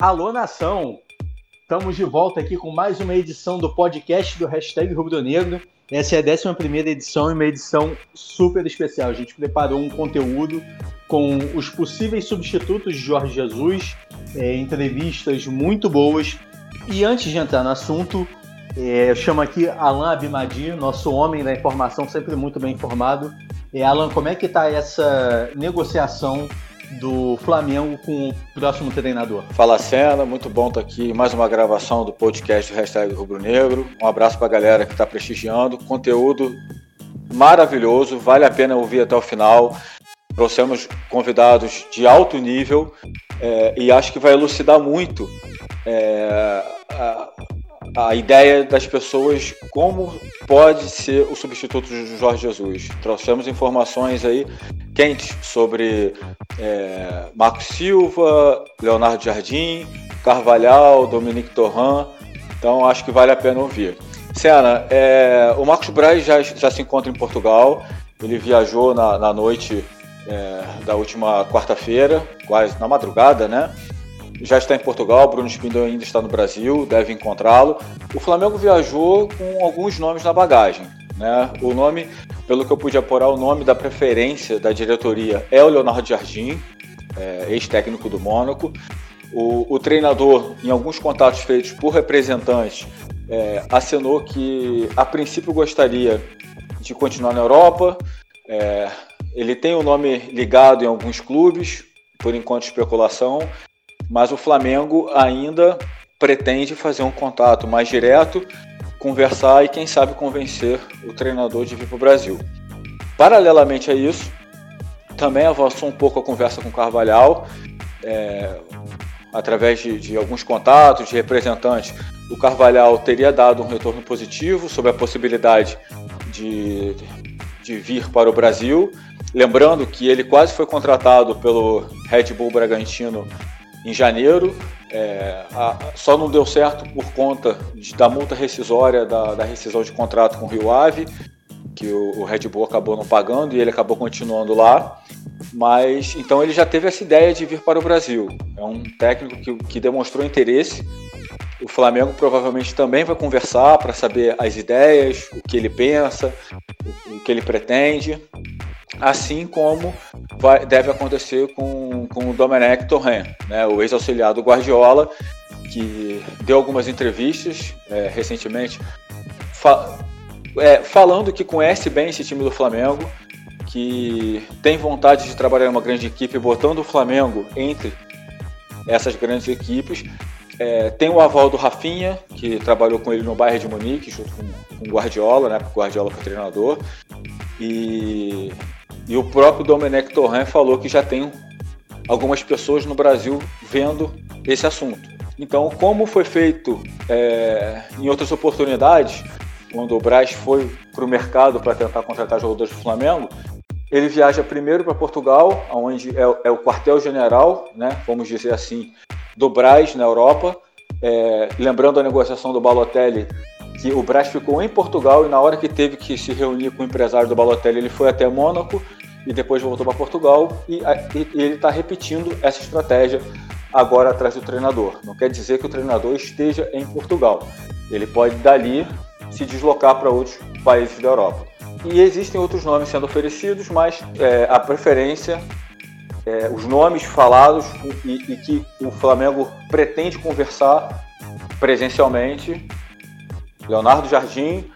Alô, nação! Estamos de volta aqui com mais uma edição do podcast do Hashtag Rubro Negro. Essa é a 11 edição e uma edição super especial. A gente preparou um conteúdo com os possíveis substitutos de Jorge Jesus, é, entrevistas muito boas. E antes de entrar no assunto, é, eu chamo aqui Alan Abimadi, nosso homem da informação, sempre muito bem informado. É, Alan, como é que está essa negociação do Flamengo com o próximo treinador. Fala Cena, muito bom estar aqui. Mais uma gravação do podcast Hashtag Rubro Negro. Um abraço para a galera que está prestigiando. Conteúdo maravilhoso, vale a pena ouvir até o final. Trouxemos convidados de alto nível é, e acho que vai elucidar muito é, a, a ideia das pessoas como pode ser o substituto de Jorge Jesus. Trouxemos informações aí quentes sobre é, Marco Silva, Leonardo Jardim, Carvalhal, Dominique Torran. Então acho que vale a pena ouvir. Sena, é, o Marcos Braz já, já se encontra em Portugal. Ele viajou na, na noite é, da última quarta-feira, quase na madrugada, né? Já está em Portugal, Bruno Spindel ainda está no Brasil, deve encontrá-lo. O Flamengo viajou com alguns nomes na bagagem. Né? O nome, pelo que eu pude apurar, o nome da preferência da diretoria é o Leonardo Jardim, é, ex-técnico do Mônaco. O, o, treinador, em alguns contatos feitos por representantes, é, assinou que a princípio gostaria de continuar na Europa. É, ele tem o nome ligado em alguns clubes, por enquanto especulação, mas o Flamengo ainda pretende fazer um contato mais direto conversar e, quem sabe, convencer o treinador de vir para o Brasil. Paralelamente a isso, também avançou um pouco a conversa com o Carvalhal, é, através de, de, alguns contatos de representantes. O Carvalhal teria dado um retorno positivo sobre a possibilidade de, de vir para o Brasil. Lembrando que ele quase foi contratado pelo Red Bull Bragantino em janeiro, é, a, só não deu certo por conta de, da multa rescisória da, da, rescisão de contrato com o Rio Ave, que o, o, Red Bull acabou não pagando e ele acabou continuando lá. Mas então ele já teve essa ideia de vir para o Brasil. É um técnico que, que demonstrou interesse. O Flamengo provavelmente também vai conversar para saber as ideias, o que ele pensa, o, o que ele pretende assim como vai, deve acontecer com, com o Domenech Torren, né, o ex-auxiliar do Guardiola, que deu algumas entrevistas é, recentemente fa é, falando que conhece bem esse time do Flamengo, que tem vontade de trabalhar em uma grande equipe, botando o Flamengo entre essas grandes equipes. É, tem o aval do Rafinha, que trabalhou com ele no bairro de Munique, junto com, com o Guardiola, né, porque o Guardiola foi treinador. E e o próprio Domenech Torren falou que já tem algumas pessoas no Brasil vendo esse assunto. Então, como foi feito é, em outras oportunidades, quando o Braz foi para o mercado para tentar contratar jogadores do Flamengo, ele viaja primeiro para Portugal, onde é, é o quartel-general, né, vamos dizer assim, do Braz na Europa. É, lembrando a negociação do Balotelli, que o Braz ficou em Portugal e na hora que teve que se reunir com o empresário do Balotelli, ele foi até Mônaco e depois voltou para Portugal e, e, ele está repetindo essa estratégia agora atrás do treinador. Não quer dizer que o treinador esteja em Portugal. Ele pode dali se deslocar para outros países da Europa. E existem outros nomes sendo oferecidos, mas é, a preferência, é, os nomes falados e, e que o Flamengo pretende conversar presencialmente, Leonardo Jardim,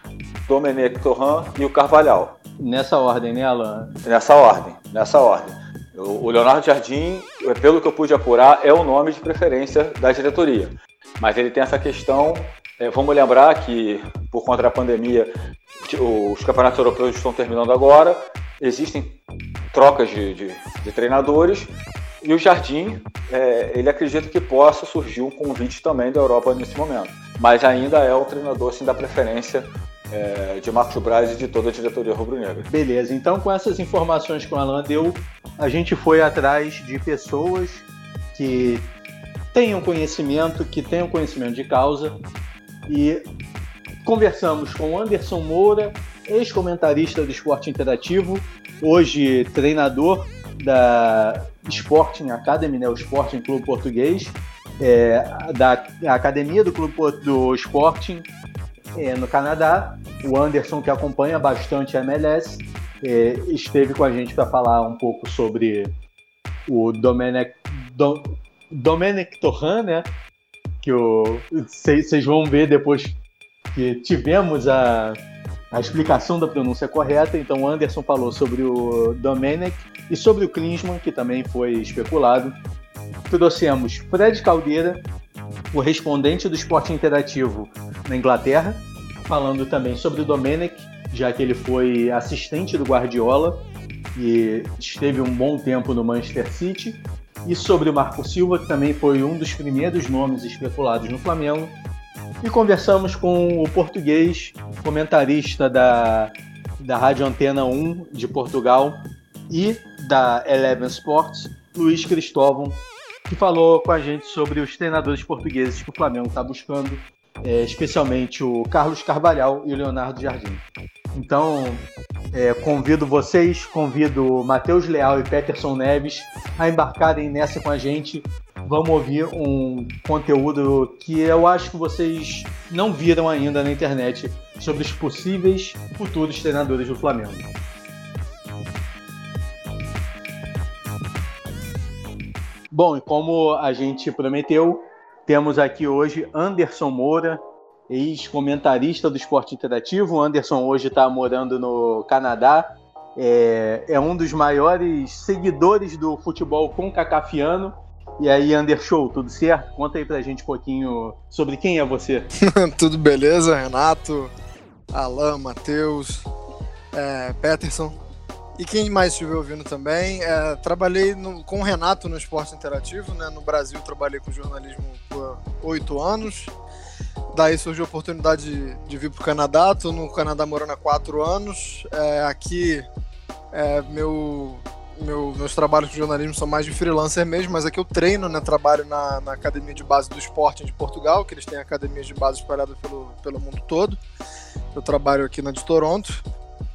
Domenech Torran e o Carvalhal. Nessa ordem, né, Alan? Nessa ordem, nessa ordem. O Leonardo Jardim, pelo que eu pude apurar, é o nome de preferência da diretoria. Mas ele tem essa questão. É, vamos lembrar que, por conta da pandemia, os campeonatos europeus estão terminando agora. Existem trocas de, de, de treinadores. E o Jardim, é, ele acredita que possa surgir um convite também da Europa nesse momento. Mas ainda é o treinador assim, da preferência é, de Marcos Braz e de toda a diretoria rubro-negra. Beleza, então com essas informações que o Alan deu, a gente foi atrás de pessoas que tenham conhecimento, que tenham conhecimento de causa e conversamos com Anderson Moura, ex-comentarista do Esporte Interativo, hoje treinador da Sporting Academy, né, o Sporting Clube Português, é, da academia do clube do Sporting é, no Canadá. O Anderson, que acompanha bastante a MLS, é, esteve com a gente para falar um pouco sobre o Domenech, Dom, Domenech Torran, né? Que vocês vão ver depois que tivemos a, a explicação da pronúncia correta. Então, o Anderson falou sobre o Domenech e sobre o Klinsmann, que também foi especulado. Trouxemos Fred Caldeira, o respondente do esporte interativo na Inglaterra, falando também sobre o Domenech, já que ele foi assistente do Guardiola e esteve um bom tempo no Manchester City, e sobre o Marco Silva, que também foi um dos primeiros nomes especulados no Flamengo. E conversamos com o português, comentarista da, da Rádio Antena 1 de Portugal e da Eleven Sports, Luiz Cristóvão, que falou com a gente sobre os treinadores portugueses que o Flamengo está buscando, é, especialmente o Carlos Carvalhal e o Leonardo Jardim. Então, é, convido vocês, convido Matheus Leal e Peterson Neves a embarcarem nessa com a gente. Vamos ouvir um conteúdo que eu acho que vocês não viram ainda na internet sobre os possíveis futuros treinadores do Flamengo. Bom, e como a gente prometeu, temos aqui hoje Anderson Moura, ex-comentarista do esporte interativo. O Anderson hoje está morando no Canadá. É, é, um dos maiores seguidores do futebol com cacafiano. E aí, Anderson, tudo certo? Conta aí pra gente um pouquinho sobre quem é você. tudo beleza, Renato, Alain, Matheus, é, Peterson. E quem mais estiver ouvindo também, é, trabalhei no, com o Renato no esporte interativo, né? No Brasil trabalhei com jornalismo por oito anos. Daí surgiu a oportunidade de, de vir para o Canadá. Estou no Canadá morando há quatro anos. É, aqui, é, meu, meu, meus trabalhos com jornalismo são mais de freelancer mesmo, mas aqui eu treino, né? Trabalho na, na Academia de Base do Esporte de Portugal, que eles têm academias de base espalhadas pelo, pelo mundo todo. Eu trabalho aqui na de Toronto.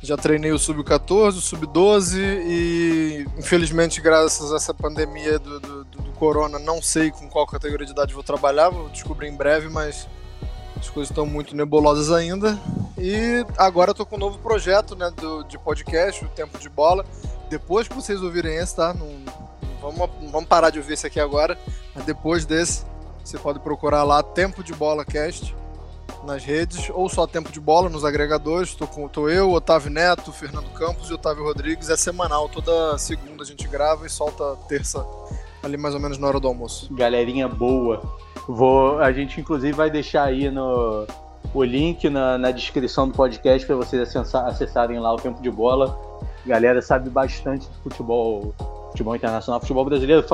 Já treinei o sub-14, o sub-12 e infelizmente graças a essa pandemia do, do, do, corona não sei com qual categoria de idade vou trabalhar, vou descobrir em breve, mas as coisas estão muito nebulosas ainda. E agora estou com um novo projeto né, do, de podcast, o Tempo de Bola. Depois que vocês ouvirem esse, tá? Não, vamos, vamos parar de ouvir esse aqui agora, mas depois desse você pode procurar lá Tempo de Bola Cast nas redes, ou só tempo de bola nos agregadores. Tô, com, tô eu, Otávio Neto, Fernando Campos e Otávio Rodrigues. É semanal, toda segunda a gente grava e solta terça, ali mais ou menos na hora do almoço. Galerinha boa. Vou, a gente inclusive vai deixar aí no, o link na, na descrição do podcast para vocês acessarem lá o tempo de bola. A galera sabe bastante de futebol, futebol internacional, futebol brasileiro,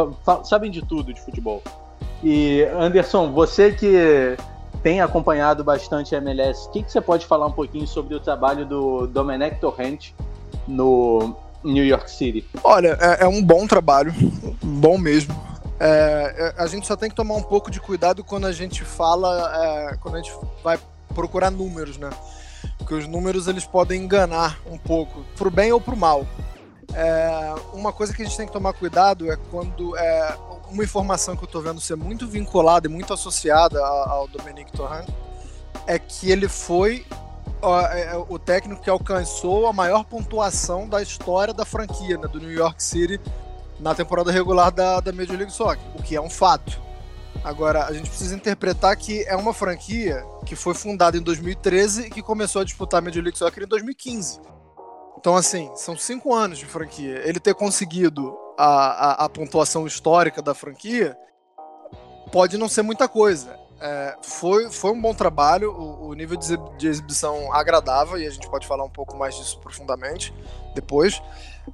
sabem de tudo de futebol. E Anderson, você que tem acompanhado bastante a MLS, o que, que você pode falar um pouquinho sobre o trabalho do Domenech Torrent no New York City? Olha, é, é um bom trabalho, bom mesmo. É, é, a gente só tem que tomar um pouco de cuidado quando a gente fala, é, quando a gente vai procurar números, né? Porque os números eles podem enganar um pouco, pro bem ou pro mal. É, uma coisa que a gente tem que tomar cuidado é quando é, uma informação que eu tô vendo ser muito vinculada e muito associada ao Dominique Torrent é que ele foi é, é, o técnico que alcançou a maior pontuação da história da franquia, né, do New York City, na temporada regular da, da Major League Soccer, o que é um fato. Agora, a gente precisa interpretar que é uma franquia que foi fundada em 2013 e que começou a disputar a Major League Soccer em 2015. Então, assim, são cinco anos de franquia. Ele ter conseguido a, a, a pontuação histórica da franquia pode não ser muita coisa. É, foi, foi um bom trabalho, o, o nível de, de, exibição agradava, e a gente pode falar um pouco mais disso profundamente depois.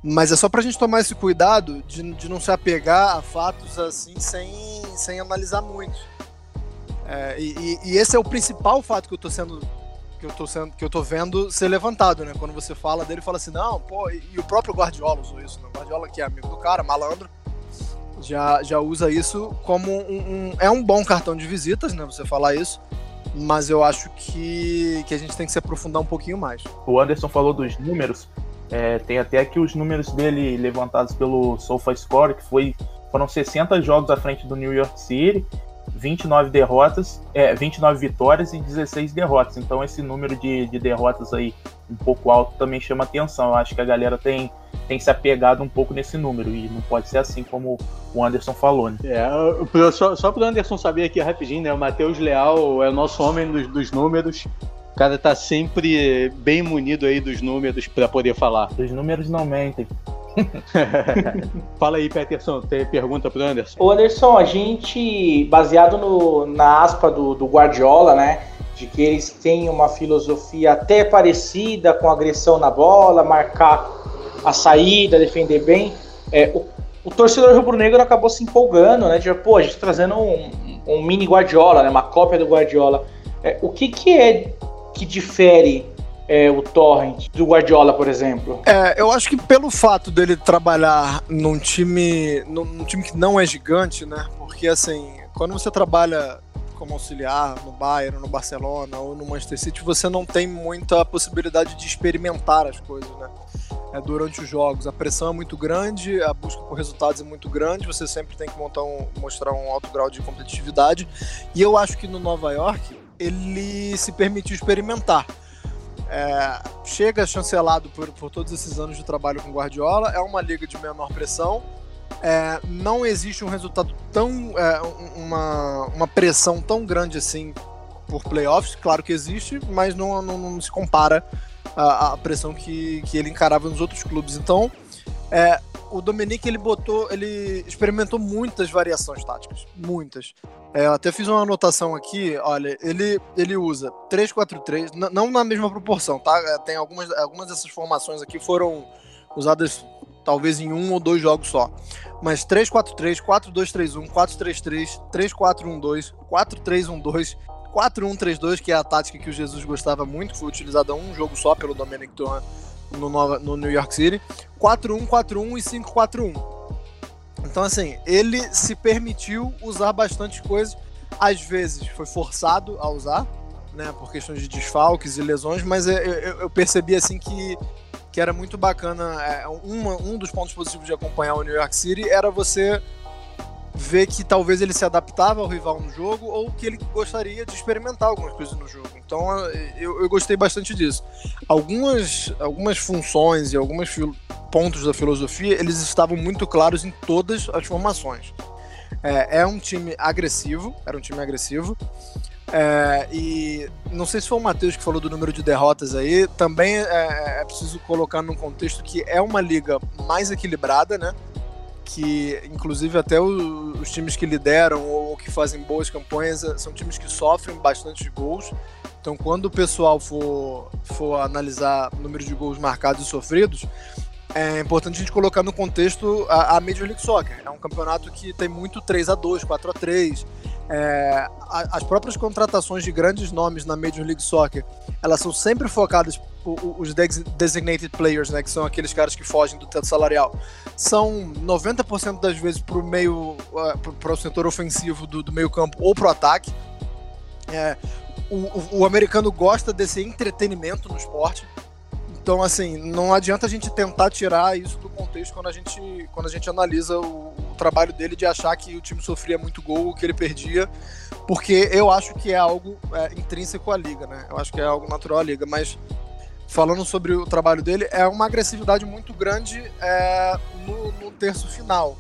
Mas é só pra gente tomar esse cuidado de, de não se apegar a fatos assim sem, sem analisar muito. É, e, e, esse é o principal fato que eu tô sendo que eu tô sendo que eu tô vendo ser levantado, né? Quando você fala dele, fala assim, não, pô, e, e o próprio Guardiola usou isso, né? O Guardiola que é amigo do cara, malandro, já, já usa isso como um, um, é um bom cartão de visitas, né? Você falar isso, mas eu acho que, que a gente tem que se aprofundar um pouquinho mais. O Anderson falou dos números, é, tem até aqui os números dele levantados pelo SofaScore, que foi, foram 60 jogos à frente do New York City, 29 derrotas, é, 29 vitórias e 16 derrotas. Então esse número de, de derrotas aí um pouco alto também chama atenção. Eu acho que a galera tem, tem se apegado um pouco nesse número e não pode ser assim como o Anderson falou, né? É, só, só para o Anderson saber aqui rapidinho, né? O Matheus Leal é o nosso homem dos, dos números. O cara tá sempre bem munido aí dos números para poder falar. Os números não mentem. Fala aí, Peterson, tem pergunta pro Anderson? Ô Anderson, a gente, baseado no, na aspa do, do Guardiola, né? De que eles têm uma filosofia até parecida com agressão na bola, marcar a saída, defender bem. É, o, o torcedor rubro-negro acabou se empolgando, né? De, pô, a gente tá trazendo um, um mini Guardiola, né? Uma cópia do Guardiola. É, o que que é que difere é, o Torrent do Guardiola, por exemplo? É, eu acho que pelo fato dele trabalhar num time, num time que não é gigante, né? Porque assim, quando você trabalha como auxiliar no Bayern, no Barcelona ou no Manchester City, você não tem muita possibilidade de experimentar as coisas, né? É, durante os jogos. A pressão é muito grande, a busca por resultados é muito grande, você sempre tem que montar um, mostrar um alto grau de competitividade. E eu acho que no Nova York ele se permitiu experimentar. É, chega chancelado por, por todos esses anos de trabalho com Guardiola, é uma liga de menor pressão, é, não existe um resultado tão. É, uma, uma pressão tão grande assim por playoffs, claro que existe, mas não, não, não se compara à, pressão que, que ele encarava nos outros clubes. Então, é, o Dominique ele botou, ele experimentou muitas variações táticas, muitas. É, eu até fiz uma anotação aqui, olha, ele, ele usa 3-4-3, não na mesma proporção, tá? É, tem algumas, algumas dessas formações aqui foram usadas talvez em um ou dois jogos só. Mas 3-4-3, 4-2-3-1, 4-3-3, 3-4-1-2, 4-3-1-2, 4-1-3-2, que é a tática que o Jesus gostava muito, foi utilizada um jogo só pelo Dominic Torrent no, Nova, no New York City, 4-1-4-1 e 5-4-1. Então, assim, ele se permitiu usar bastante coisas. Às vezes foi forçado a usar, né, por questões de desfalques e lesões, mas eu, eu, eu percebi, assim, que, que era muito bacana. É, uma, um dos pontos positivos de acompanhar o New York City era você ver que talvez ele se adaptava ao rival no jogo ou que ele gostaria de experimentar algumas coisas no jogo. Então eu, eu gostei bastante disso. Algumas, algumas funções e alguns pontos da filosofia eles estavam muito claros em todas as formações. É, é um time agressivo, era um time agressivo. É, e não sei se foi o Matheus que falou do número de derrotas aí, também é, é preciso colocar num contexto que é uma liga mais equilibrada, né? Que inclusive até os, os times que lideram ou que fazem boas campanhas eh, são times que sofrem bastante gols. Então, quando o pessoal for, for analisar o número de gols marcados e sofridos, é importante a gente colocar no contexto a, a Major League Soccer. É um campeonato que tem muito 3 a 2 4 a 3 é, as próprias contratações de grandes nomes na Major League Soccer, elas são sempre focadas os designated players, né, que são aqueles caras que fogem do teto salarial, são 90% das vezes para o meio, uh, para o setor ofensivo do, do meio campo ou para o ataque. É, o, o, americano gosta desse entretenimento no esporte. Então, assim, não adianta a gente tentar tirar isso do contexto quando a gente, quando a gente analisa o, o trabalho dele de achar que o time sofria muito gol, que ele perdia, porque eu acho que é algo é, intrínseco à liga, né? Eu acho que é algo natural à liga, mas falando sobre o trabalho dele, é uma agressividade muito grande é, no, no, terço final.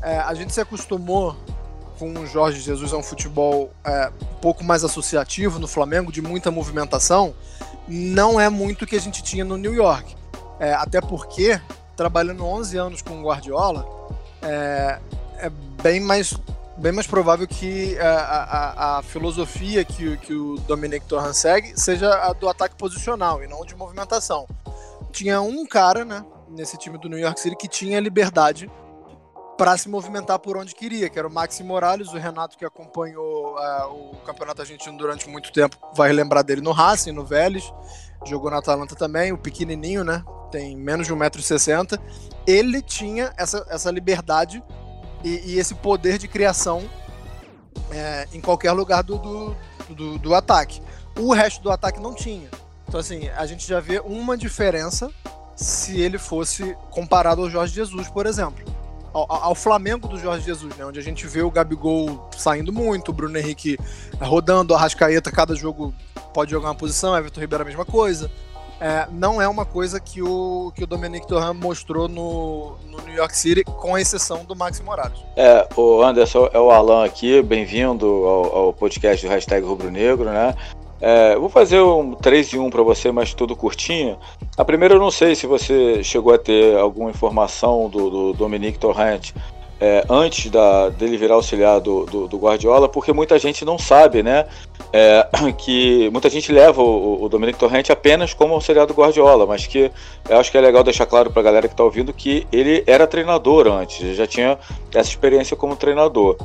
É, a gente se acostumou com o Jorge Jesus a um futebol é, um pouco mais associativo no Flamengo, de muita movimentação, não é muito o que a gente tinha no New York. É, até porque, trabalhando 11 anos com o Guardiola, é, é bem, mais, bem mais provável que a, a, a filosofia que, que o Dominic Torran segue seja a do ataque posicional e não de movimentação. Tinha um cara né, nesse time do New York City que tinha liberdade para se movimentar por onde queria, que era o Maxi Morales, o Renato que acompanhou uh, o Campeonato Argentino durante muito tempo, vai lembrar dele no Racing, no Vélez, jogou na Atalanta também, o pequenininho, né, tem menos de 1,60m, ele tinha essa, essa liberdade e, e esse poder de criação é, em qualquer lugar do, do, do, do ataque. O resto do ataque não tinha. Então, assim, a gente já vê uma diferença se ele fosse comparado ao Jorge Jesus, por exemplo ao, ao, Flamengo do Jorge Jesus, né? Onde a gente vê o Gabigol saindo muito, o Bruno Henrique rodando, a Rascaeta, cada jogo pode jogar uma posição, Everton Ribeiro a mesma coisa. É, não é uma coisa que o, que o Dominic Torran mostrou no, no New York City, com exceção do Maxi Morales. É, o Anderson é o Alan aqui, bem-vindo ao, ao, podcast do Hashtag Rubro Negro, né? É, vou fazer um 3 em 1 para você, mas tudo curtinho. A primeira, eu não sei se você chegou a ter alguma informação do, do Dominique Torrent é, antes da, dele virar auxiliar do, do, do, Guardiola, porque muita gente não sabe, né? É, que muita gente leva o, o Dominique Torrent apenas como auxiliar do Guardiola, mas que eu acho que é legal deixar claro para a galera que está ouvindo que ele era treinador antes, já tinha essa experiência como treinador.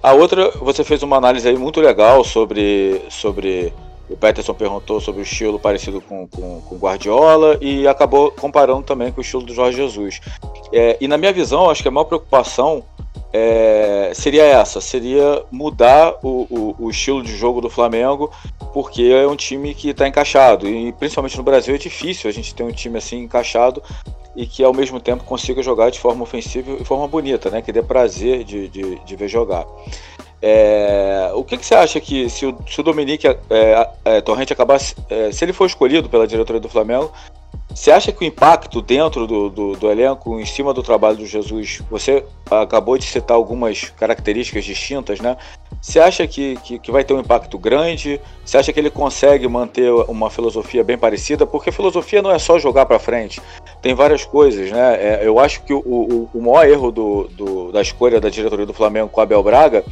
A outra, você fez uma análise aí muito legal sobre, sobre o Peterson perguntou sobre o estilo parecido com, com, com Guardiola e acabou comparando também com o estilo do Jorge Jesus. É, e na minha visão, acho que a maior preocupação é, seria essa, seria mudar o, o, o, estilo de jogo do Flamengo, porque é um time que está encaixado. E principalmente no Brasil é difícil a gente ter um time assim encaixado e que ao mesmo tempo consiga jogar de forma ofensiva e forma bonita, né? Que dê prazer de, de, de ver jogar. É, o que, que, você acha que se o, se o Dominique é, é, Torrente acabasse, é, se ele for escolhido pela diretoria do Flamengo, você acha que o impacto dentro do, do, do, elenco, em cima do trabalho do Jesus, você acabou de citar algumas características distintas, né? Você acha que, que, que, vai ter um impacto grande? Você acha que ele consegue manter uma filosofia bem parecida? Porque filosofia não é só jogar para frente, tem várias coisas, né? É, eu acho que o, o, o maior erro do, do, da escolha da diretoria do Flamengo com Abel Braga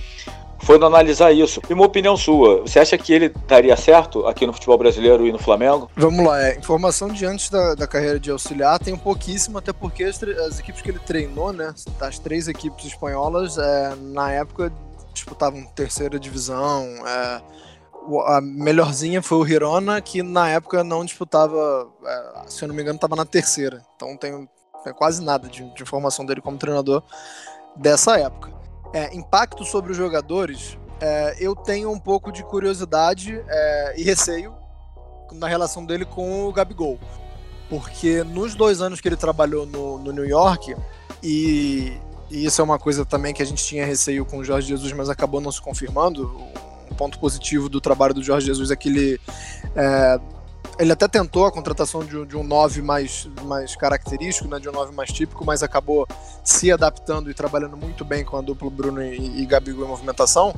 foi analisar isso. E uma opinião sua, você acha que ele daria certo aqui no futebol brasileiro e no Flamengo? Vamos lá, é, informação de antes da, da carreira de auxiliar tem um pouquíssimo, até porque as, as equipes que ele treinou, né, as três equipes espanholas, é, na época disputavam terceira divisão, é, a melhorzinha foi o Hirona, que na época não disputava, é, se eu não me engano, estava na terceira. Então tem, tem quase nada de, de, informação dele como treinador dessa época. É, impacto sobre os jogadores, é, eu tenho um pouco de curiosidade é, e receio na relação dele com o Gabigol. Porque nos dois anos que ele trabalhou no, no New York, e, e, isso é uma coisa também que a gente tinha receio com o Jorge Jesus, mas acabou não se confirmando. Um ponto positivo do trabalho do Jorge Jesus é que ele é, ele até tentou a contratação de, de um 9 mais, mais característico, né, de um 9 mais típico, mas acabou se adaptando e trabalhando muito bem com a dupla Bruno e, e Gabigol em movimentação.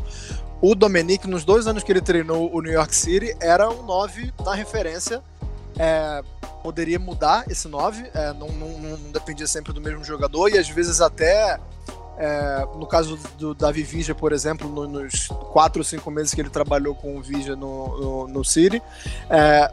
O Domenic, nos dois anos que ele treinou o New York City, era um 9 na referência. É, poderia mudar esse 9, é, não, não, não, dependia sempre do mesmo jogador, e às vezes até. É, no caso do Davi Vija, por exemplo, no, nos quatro ou cinco meses que ele trabalhou com o Vija no, no, no City, é,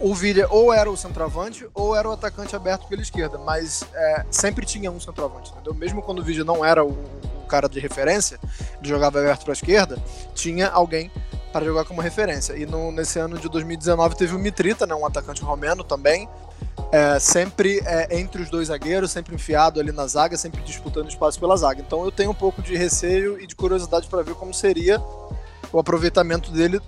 o Villa ou era o centroavante ou era o atacante aberto pela esquerda, mas é, sempre tinha um centroavante, entendeu? Mesmo quando o Villa não era o, o cara de referência, ele jogava aberto para a esquerda, tinha alguém para jogar como referência. E no, nesse ano de 2019 teve o Mitrita, né, um atacante romeno também, é, sempre é, entre os dois zagueiros, sempre enfiado ali na zaga, sempre disputando espaço pela zaga. Então eu tenho um pouco de receio e de curiosidade para ver como seria o aproveitamento dele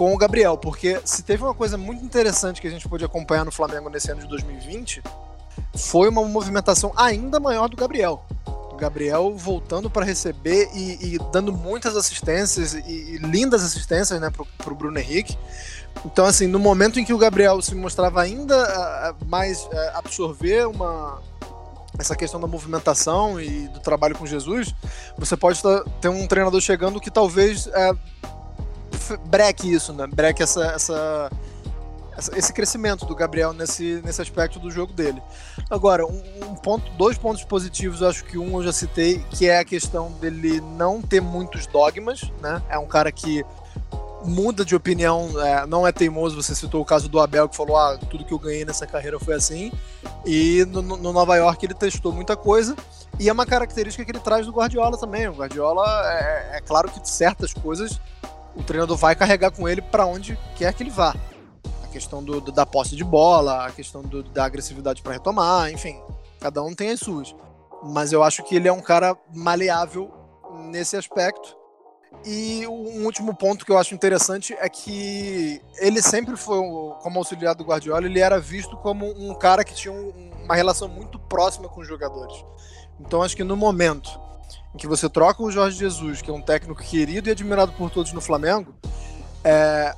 com o Gabriel, porque se teve uma coisa muito interessante que a gente pôde acompanhar no Flamengo nesse ano de 2020, foi uma movimentação ainda maior do Gabriel. O Gabriel voltando para receber e, e, dando muitas assistências e, e lindas assistências né, para o Bruno Henrique. Então, assim, no momento em que o Gabriel se mostrava ainda mais absorver uma, essa questão da movimentação e do trabalho com Jesus, você pode ter um treinador chegando que talvez uh, breque isso, né? Breque essa, essa, esse crescimento do Gabriel nesse, nesse aspecto do jogo dele. Agora, um, um, ponto, dois pontos positivos, acho que um eu já citei, que é a questão dele não ter muitos dogmas, né? É um cara que muda de opinião, é, não é teimoso. Você citou o caso do Abel que falou: ah, tudo que eu ganhei nessa carreira foi assim. E no, no Nova York ele testou muita coisa. E é uma característica que ele traz do Guardiola também. O Guardiola, é, é claro que certas coisas o treinador vai carregar com ele para onde quer que ele vá. A questão do, do da posse de bola, a questão do, da agressividade para retomar, enfim, cada um tem as suas. Mas eu acho que ele é um cara maleável nesse aspecto. E um último ponto que eu acho interessante é que ele sempre foi, como auxiliar do Guardiola, ele era visto como um cara que tinha um, uma relação muito próxima com os jogadores. Então acho que no momento em que você troca o Jorge Jesus, que é um técnico querido e admirado por todos no Flamengo, é,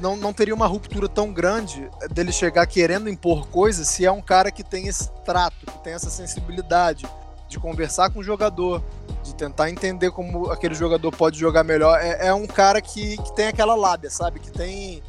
não, não teria uma ruptura tão grande dele chegar querendo impor coisas se é um cara que tem esse trato, que tem essa sensibilidade de conversar com o jogador, de tentar entender como aquele jogador pode jogar melhor. É, é um cara que, que tem aquela lábia, sabe? Que tem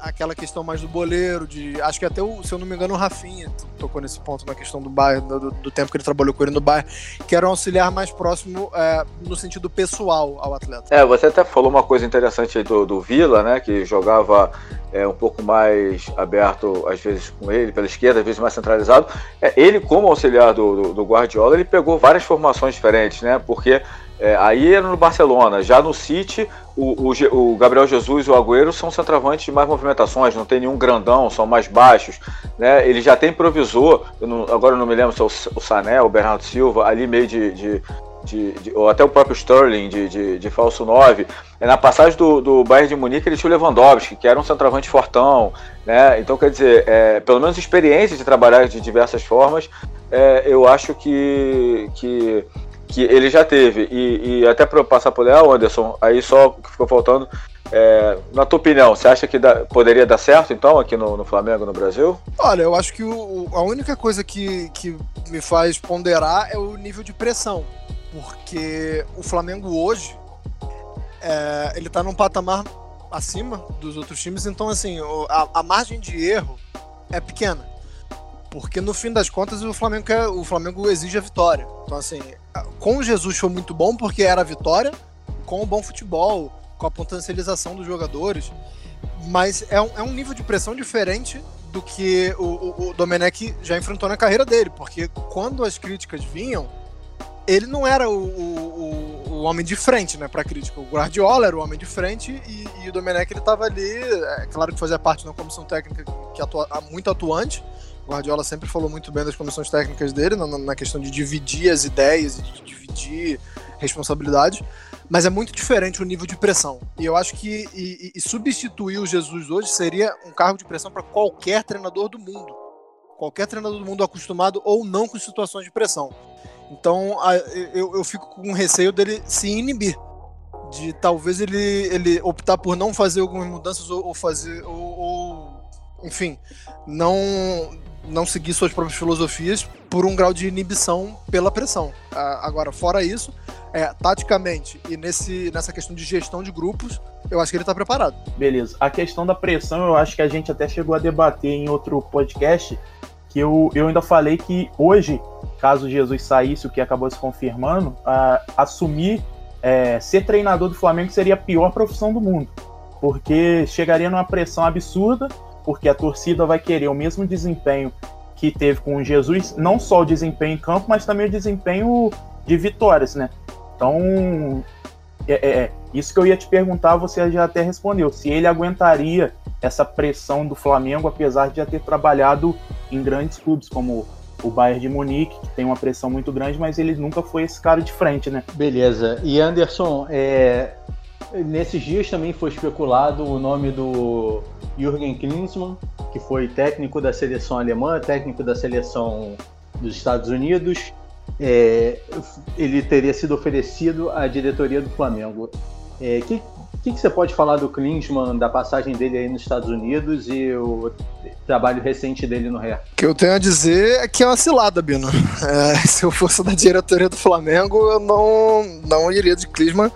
aquela questão mais do boleiro, de. Acho que até, o, se eu não me engano, o Rafinha tocou nesse ponto na questão do bairro, do, do tempo que ele trabalhou com ele no bairro, que era um auxiliar mais próximo é, no sentido pessoal ao atleta. É, você até falou uma coisa interessante aí do, do Vila, né? Que jogava é, um pouco mais aberto, às vezes com ele, pela esquerda, às vezes mais centralizado. É, ele, como auxiliar do, do, do Guardiola, ele pegou várias formações diferentes, né? Porque é, aí era no Barcelona. Já no City, o, o, o, Gabriel Jesus e o Agüero são centroavantes de mais movimentações, não tem nenhum grandão, são mais baixos. Né? Ele já tem provisor, não, agora eu não me lembro se é o, o Sané, o Bernardo Silva, ali meio de, de de, de, ou até o próprio Sterling de, de, de falso 9. É, na passagem do, do Bayern de Munique ele tinha o Lewandowski, que era um centroavante fortão. Né? Então, quer dizer, é, pelo menos experiência de trabalhar de diversas formas, é, eu acho que, que que ele já teve. E, e até para passar por Leal, Anderson, aí só que ficou faltando. É, na tua opinião, você acha que dá, poderia dar certo então aqui no, no, Flamengo, no Brasil? Olha, eu acho que o, a única coisa que, que me faz ponderar é o nível de pressão. Porque o Flamengo hoje é, ele tá num patamar acima dos outros times, então assim, a, a margem de erro é pequena. Porque no fim das contas o Flamengo, quer, o Flamengo exige a vitória. Então, assim, com Jesus foi muito bom porque era a vitória, com o bom futebol, com a potencialização dos jogadores. Mas é um, é um nível de pressão diferente do que o, o, o Domenech já enfrentou na carreira dele. Porque quando as críticas vinham, ele não era o, o, o homem de frente, né, para crítica. O Guardiola era o homem de frente e, e o Domenech ele estava ali, é claro que fazia parte de uma comissão técnica que atua, muito atuante, Guardiola sempre falou muito bem das comissões técnicas dele, na, na questão de dividir as ideias de dividir responsabilidades, mas é muito diferente o nível de pressão. E eu acho que e, e substituir o Jesus hoje seria um cargo de pressão para qualquer treinador do mundo. Qualquer treinador do mundo acostumado ou não com situações de pressão. Então a, eu, eu fico com receio dele se inibir. De talvez ele, ele optar por não fazer algumas mudanças ou, ou fazer. Ou, ou, enfim, não não seguir suas próprias filosofias por um grau de inibição pela pressão. Agora, fora isso, é, taticamente e nesse, nessa questão de gestão de grupos, eu acho que ele está preparado. Beleza. A questão da pressão, eu acho que a gente até chegou a debater em outro podcast, que eu, eu ainda falei que hoje, caso Jesus saísse, o que acabou se confirmando, uh, assumir é, ser treinador do Flamengo seria a pior profissão do mundo. Porque chegaria numa pressão absurda porque a torcida vai querer o mesmo desempenho que teve com o Jesus, não só o desempenho em campo, mas também o desempenho de vitórias, né? Então, é, é, é, isso que eu ia te perguntar, você já até respondeu. Se ele aguentaria essa pressão do Flamengo, apesar de já ter trabalhado em grandes clubes, como o Bayern de Munique, que tem uma pressão muito grande, mas ele nunca foi esse cara de frente, né? Beleza. E Anderson, é, nesses dias também foi especulado o nome do Jürgen Klinsmann, que foi técnico da seleção alemã, técnico da seleção dos Estados Unidos. É, ele teria sido oferecido à diretoria do Flamengo. O é, que, que, que, você pode falar do Klinsmann, da passagem dele aí nos Estados Unidos e o trabalho recente dele no Real? O que eu tenho a dizer é que é uma cilada, Bino. É, se eu fosse da diretoria do Flamengo, eu não, não iria de Klinsmann.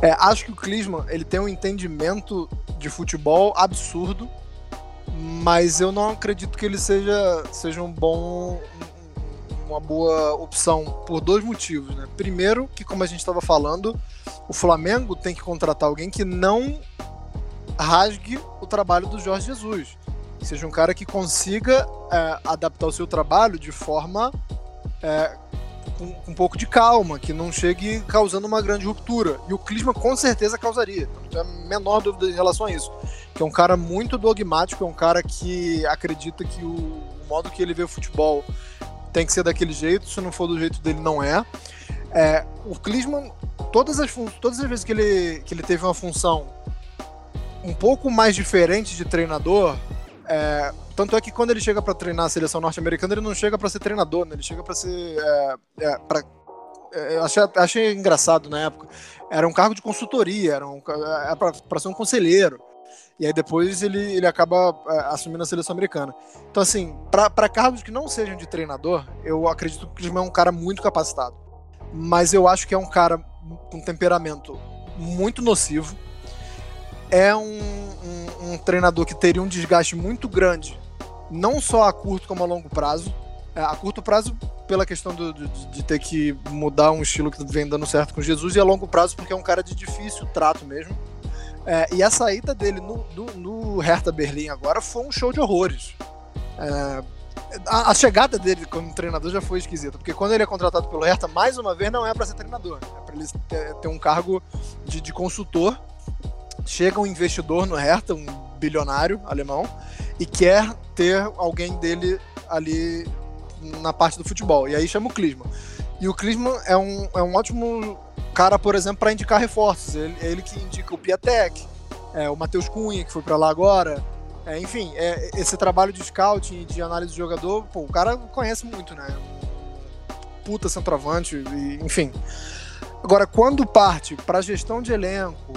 É, acho que o Klinsmann ele tem um entendimento de futebol absurdo, mas eu não acredito que ele seja, seja um bom uma boa opção por dois motivos, né? Primeiro, que como a gente estava falando, o Flamengo tem que contratar alguém que não rasgue o trabalho do Jorge Jesus. Que seja um cara que consiga é, adaptar o seu trabalho de forma é, com, com, um pouco de calma, que não chegue causando uma grande ruptura. E o Clisma com certeza causaria. Não tenho a menor dúvida em relação a isso. Que é um cara muito dogmático, é um cara que acredita que o, o modo que ele vê o futebol tem que ser daquele jeito, se não for do jeito dele, não é. é o Klinsmann, todas as, todas as vezes que ele, que ele teve uma função um pouco mais diferente de treinador, É, tanto é que quando ele chega para treinar a seleção norte-americana, ele não chega para ser treinador, né? ele chega para ser. É, é, pra, é, achei, achei engraçado na época. Era um cargo de consultoria, era, um, era é, para ser um conselheiro. E aí depois ele, ele acaba é, assumindo a seleção americana. Então, assim, para cargos que não sejam de treinador, eu acredito que o Klinsmann é um cara muito capacitado. Mas eu acho que é um cara com temperamento muito nocivo. É um, um, um treinador que teria um desgaste muito grande, não só a curto como a longo prazo. É, a curto prazo, pela questão do, de, de, ter que mudar um estilo que vem dando certo com Jesus, e a longo prazo, porque é um cara de difícil trato mesmo. É, e a saída dele no, no, no, Hertha Berlim agora foi um show de horrores. É, a, a, chegada dele como treinador já foi esquisita, porque quando ele é contratado pelo Hertha, mais uma vez, não é para ser treinador, é para ele ter, ter, um cargo de, de consultor. Chega um investidor no Hertha, um bilionário alemão, e quer ter alguém dele ali na parte do futebol. E aí chama o Klinsmann. E o Klinsmann é um, é um ótimo cara, por exemplo, para indicar reforços. Ele, é ele que indica o Piatek, é, o Matheus Cunha, que foi para lá agora. É, enfim, é, esse trabalho de scouting de análise de jogador, pô, o cara conhece muito, né? Puta centroavante, e, enfim. Agora, quando parte para gestão de elenco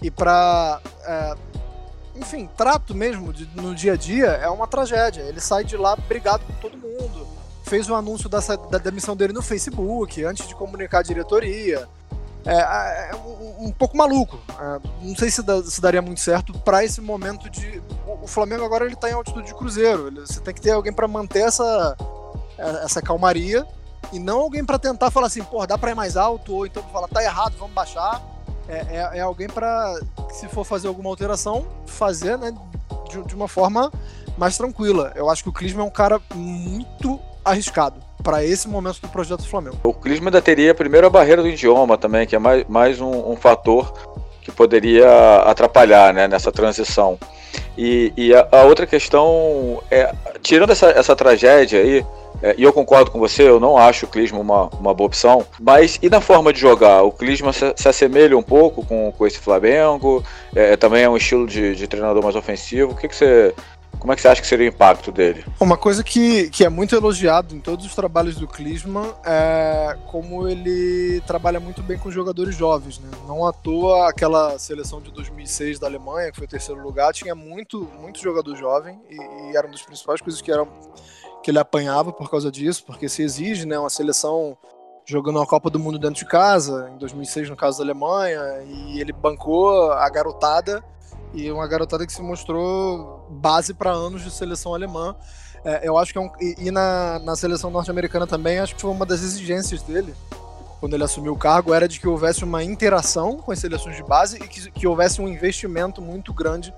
e para, é, enfim, trato mesmo de, no dia a dia, é uma tragédia. Ele sai de lá brigado com todo mundo. Fez o um anúncio da, da demissão dele no Facebook, antes de comunicar a diretoria é, é um, um, pouco maluco. É, não sei se, da, se, daria muito certo para esse momento de. O, o, Flamengo agora ele tá em altitude de cruzeiro. Ele, você tem que ter alguém para manter essa, é, essa calmaria e não alguém para tentar falar assim, pô, dá para ir mais alto, ou então falar, tá errado, vamos baixar. É, é, é alguém para, se for fazer alguma alteração, fazer né, de, de uma forma mais tranquila. Eu acho que o Clisma é um cara muito arriscado para esse momento do projeto do Flamengo. O Clisma ainda teria primeiro a barreira do idioma também, que é mais, mais um, um fator que poderia atrapalhar né, nessa transição. E, e a, a, outra questão é, tirando essa, essa tragédia aí, é, e eu concordo com você, eu não acho o Clisma uma, uma boa opção, mas e na forma de jogar? O Clisma se, se assemelha um pouco com, com esse Flamengo, é, também é um estilo de, de treinador mais ofensivo. O que, que você como é que você acha que seria o impacto dele? Uma coisa que, que é muito elogiado em todos os trabalhos do Klinsmann é como ele trabalha muito bem com jogadores jovens, né? Não à toa aquela seleção de 2006 da Alemanha, que foi o terceiro lugar, tinha muito, muito jogador jovem e, e era uma das principais coisas que, eram, que ele apanhava por causa disso, porque se exige né, uma seleção jogando a Copa do Mundo dentro de casa, em 2006 no caso da Alemanha, e ele bancou a garotada e uma garotada que se mostrou base para anos de seleção alemã. É, eu acho que é um, e, e na, na seleção norte-americana também, acho que foi uma das exigências dele, quando ele assumiu o cargo, era de que houvesse uma interação com as seleções de base e que, que houvesse um investimento muito grande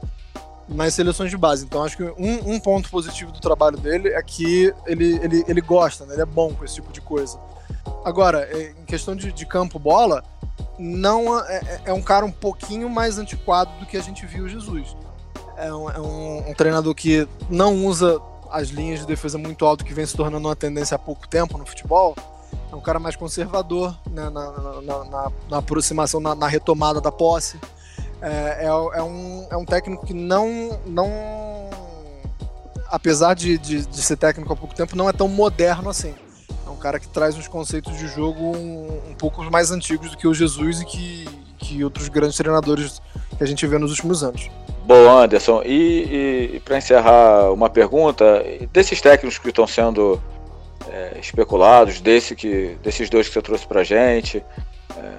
nas seleções de base. Então acho que um, um ponto positivo do trabalho dele é que ele, ele, ele gosta, né? ele é bom com esse tipo de coisa. Agora, é, em questão de, de campo bola, não é, é, é, um cara um pouquinho mais antiquado do que a gente viu Jesus. É um, é um, um treinador que não usa as linhas de defesa muito alto que vem se tornando uma tendência há pouco tempo no futebol. É um cara mais conservador né, na, na, na, na, aproximação, na, retomada da posse. É, é, é, um, é um técnico que não, não apesar de, de, de ser técnico há pouco tempo, não é tão moderno assim cara que traz uns conceitos de jogo um, um pouco mais antigos do que o Jesus e que, que outros grandes treinadores que a gente vê nos últimos anos. Boa, Anderson. E, e para encerrar uma pergunta, desses técnicos que estão sendo é, especulados, desse que, desses dois que você trouxe para gente, é,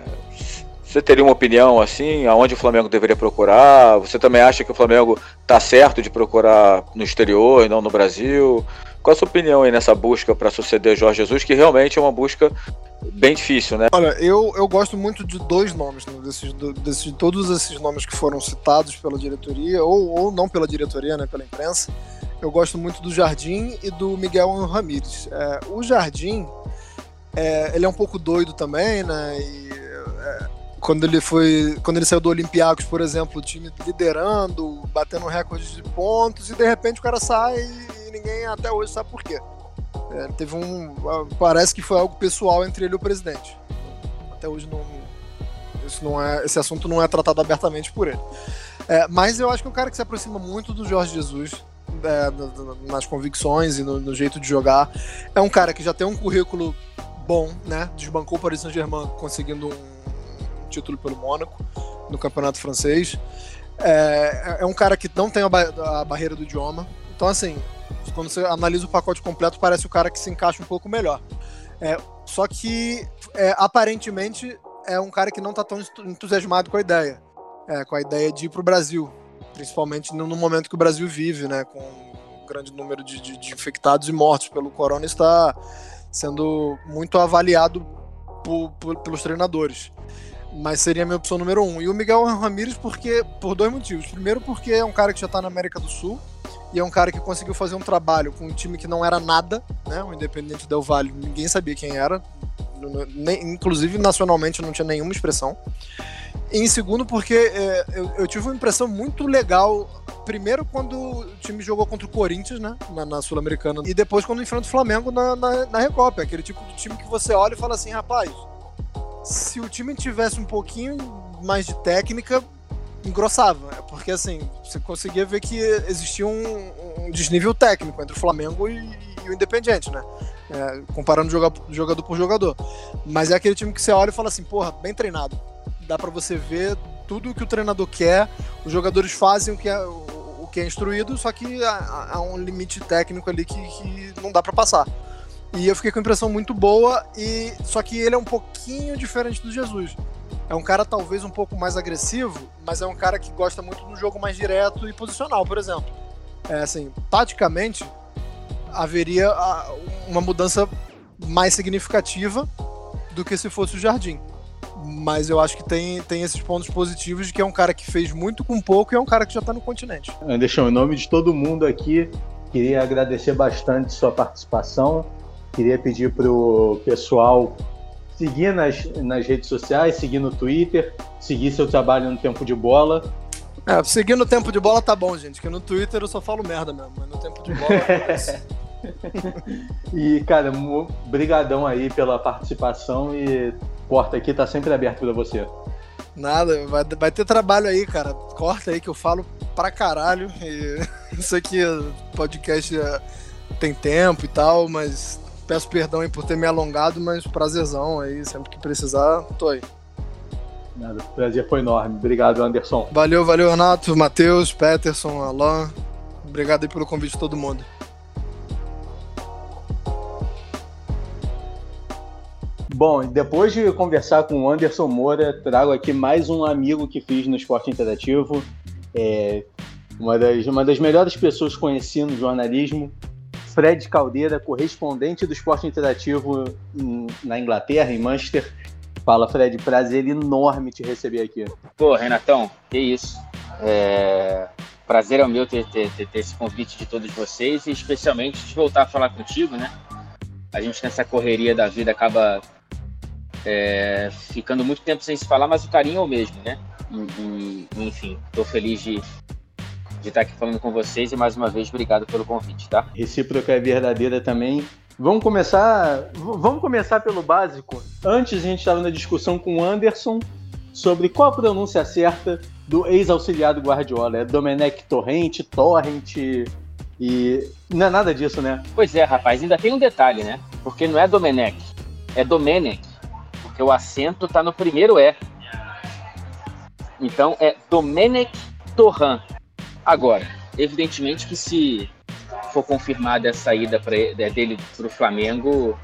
você teria uma opinião assim, aonde o Flamengo deveria procurar? Você também acha que o Flamengo está certo de procurar no exterior e não no Brasil? Qual a sua opinião aí nessa busca para suceder Jorge Jesus, que realmente é uma busca bem difícil, né? Olha, eu, eu gosto muito de dois nomes, né? desses, desses, de todos esses nomes que foram citados pela diretoria, ou, ou não pela diretoria, né, pela imprensa. Eu gosto muito do Jardim e do Miguel Ramírez. É, o Jardim, é, ele é um pouco doido também, né? E, é, quando ele foi, quando ele saiu do Olympiacos, por exemplo, o time liderando, batendo recordes de pontos, e de repente o cara sai ninguém até hoje sabe por quê. É, teve um. Parece que foi algo pessoal entre ele e o presidente. Até hoje não. Isso não é, esse assunto não é tratado abertamente por ele. É, mas eu acho que é um cara que se aproxima muito do Jorge Jesus. é, nas convicções e no, no, jeito de jogar. É um cara que já tem um currículo bom, né? Desbancou o Paris Saint-Germain conseguindo um título pelo Mônaco no campeonato francês. É, é um cara que não tem a, ba a barreira do idioma. Então, assim, quando você analisa o pacote completo, parece o cara que se encaixa um pouco melhor. É, só que, é, aparentemente, é um cara que não está tão entusiasmado com a ideia. É, com a ideia de ir para o Brasil. Principalmente no, no, momento que o Brasil vive, né? Com um grande número de, de, de infectados e mortos pelo corona está sendo muito avaliado por, por, pelos treinadores. Mas seria a minha opção número um. E o Miguel Ramírez porque, por dois motivos. Primeiro, porque é um cara que já está na América do Sul e é um cara que conseguiu fazer um trabalho com um time que não era nada, né? O Independente Del Valle, ninguém sabia quem era, nem, inclusive nacionalmente não tinha nenhuma expressão. E em segundo, porque é, eu, eu, tive uma impressão muito legal. Primeiro, quando o time jogou contra o Corinthians, né? Na, na Sul-Americana. E depois, quando enfrenta o Flamengo na, na, na Recopa. Aquele tipo de time que você olha e fala assim: rapaz, se o time tivesse um pouquinho mais de técnica, engrossava. É porque assim, você conseguia ver que existia um, um desnível técnico entre o Flamengo e, e o Independiente, né? É, comparando jogador por jogador. Mas é aquele time que você olha e fala assim, porra, bem treinado. Dá para você ver tudo o que o treinador quer, os jogadores fazem o que é, o, o que é instruído, só que há, há um limite técnico ali que, que não dá para passar. E eu fiquei com a impressão muito boa, e só que ele é um pouquinho diferente do Jesus. É um cara talvez um pouco mais agressivo, mas é um cara que gosta muito do jogo mais direto e posicional, por exemplo. É assim, taticamente haveria uma mudança mais significativa do que se fosse o Jardim. Mas eu acho que tem, tem esses pontos positivos de que é um cara que fez muito com pouco e é um cara que já está no continente. Anderson, em nome de todo mundo aqui, queria agradecer bastante sua participação Queria pedir para o pessoal seguir nas, nas redes sociais, seguir no Twitter, seguir seu trabalho no Tempo de Bola. É, seguir no Tempo de Bola tá bom, gente, que no Twitter eu só falo merda mesmo, mas no Tempo de Bola E, cara, brigadão aí pela participação e porta aqui tá sempre aberto para você. Nada, vai, vai ter trabalho aí, cara. Corta aí que eu falo pra caralho. E isso aqui, podcast é, tem tempo e tal, mas Peço perdão aí por ter me alongado, mas prazerzão aí, sempre que precisar, tô aí. Nada, o prazer foi enorme. Obrigado, Anderson. Valeu, valeu, Renato, Matheus, Peterson, Alan. Obrigado aí pelo convite de todo mundo. Bom, depois de conversar com o Anderson Moura, trago aqui mais um amigo que fiz no Esporte Interativo. É uma, das, uma das melhores pessoas conhecidas no jornalismo, Fred Caldeira, correspondente do Esporte Interativo na Inglaterra, em Manchester. Fala, Fred, prazer enorme te receber aqui. Pô, Renatão, que isso. É... Prazer é o meu ter, ter, ter, ter esse convite de todos vocês e especialmente de voltar a falar contigo, né? A gente nessa correria da vida acaba é, ficando muito tempo sem se falar, mas o carinho é o mesmo, né? E, e, enfim, estou feliz de, de estar aqui falando com vocês e mais uma vez obrigado pelo convite, tá? Recíproca é verdadeira também. Vamos começar, vamos começar pelo básico. Antes a gente estava na discussão com o Anderson sobre qual a pronúncia certa do ex-auxiliar do Guardiola. É Domenech Torrente, Torrent e não é nada disso, né? Pois é, rapaz, ainda tem um detalhe, né? Porque não é Domenech, é Domenech, porque o acento está no primeiro E. Então é Domenech Torrent. Agora, evidentemente que se for confirmada a saída dele para o Flamengo,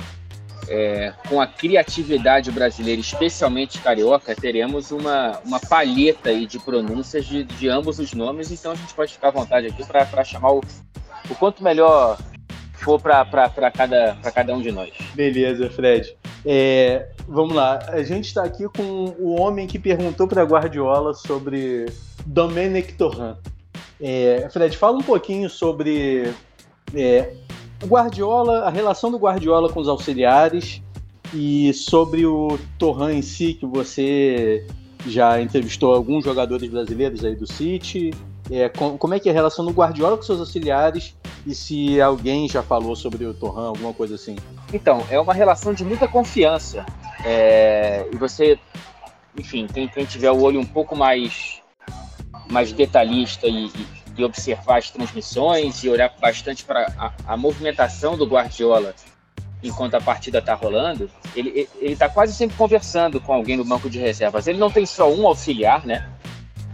é, com a criatividade brasileira, especialmente carioca, teremos uma, uma palheta aí de pronúncias de, de ambos os nomes, então a gente pode ficar à vontade aqui para chamar o, o quanto melhor for para cada, cada um de nós. Beleza, Fred. É, vamos lá, a gente está aqui com o homem que perguntou para Guardiola sobre Domenic Torrent. É, Fred, fala um pouquinho sobre é, Guardiola, a relação do Guardiola com os auxiliares e sobre o Torran em si, que você já entrevistou alguns jogadores brasileiros aí do City. É, com, como é que é a relação do Guardiola com seus auxiliares e se alguém já falou sobre o Torran, alguma coisa assim? Então, é uma relação de muita confiança. É, e você, enfim, quem, quem tiver o olho um pouco mais mais detalhista e, e observar as transmissões e olhar bastante para a, a, movimentação do Guardiola enquanto a partida está rolando, ele está quase sempre conversando com alguém no banco de reservas. Ele não tem só um auxiliar, né?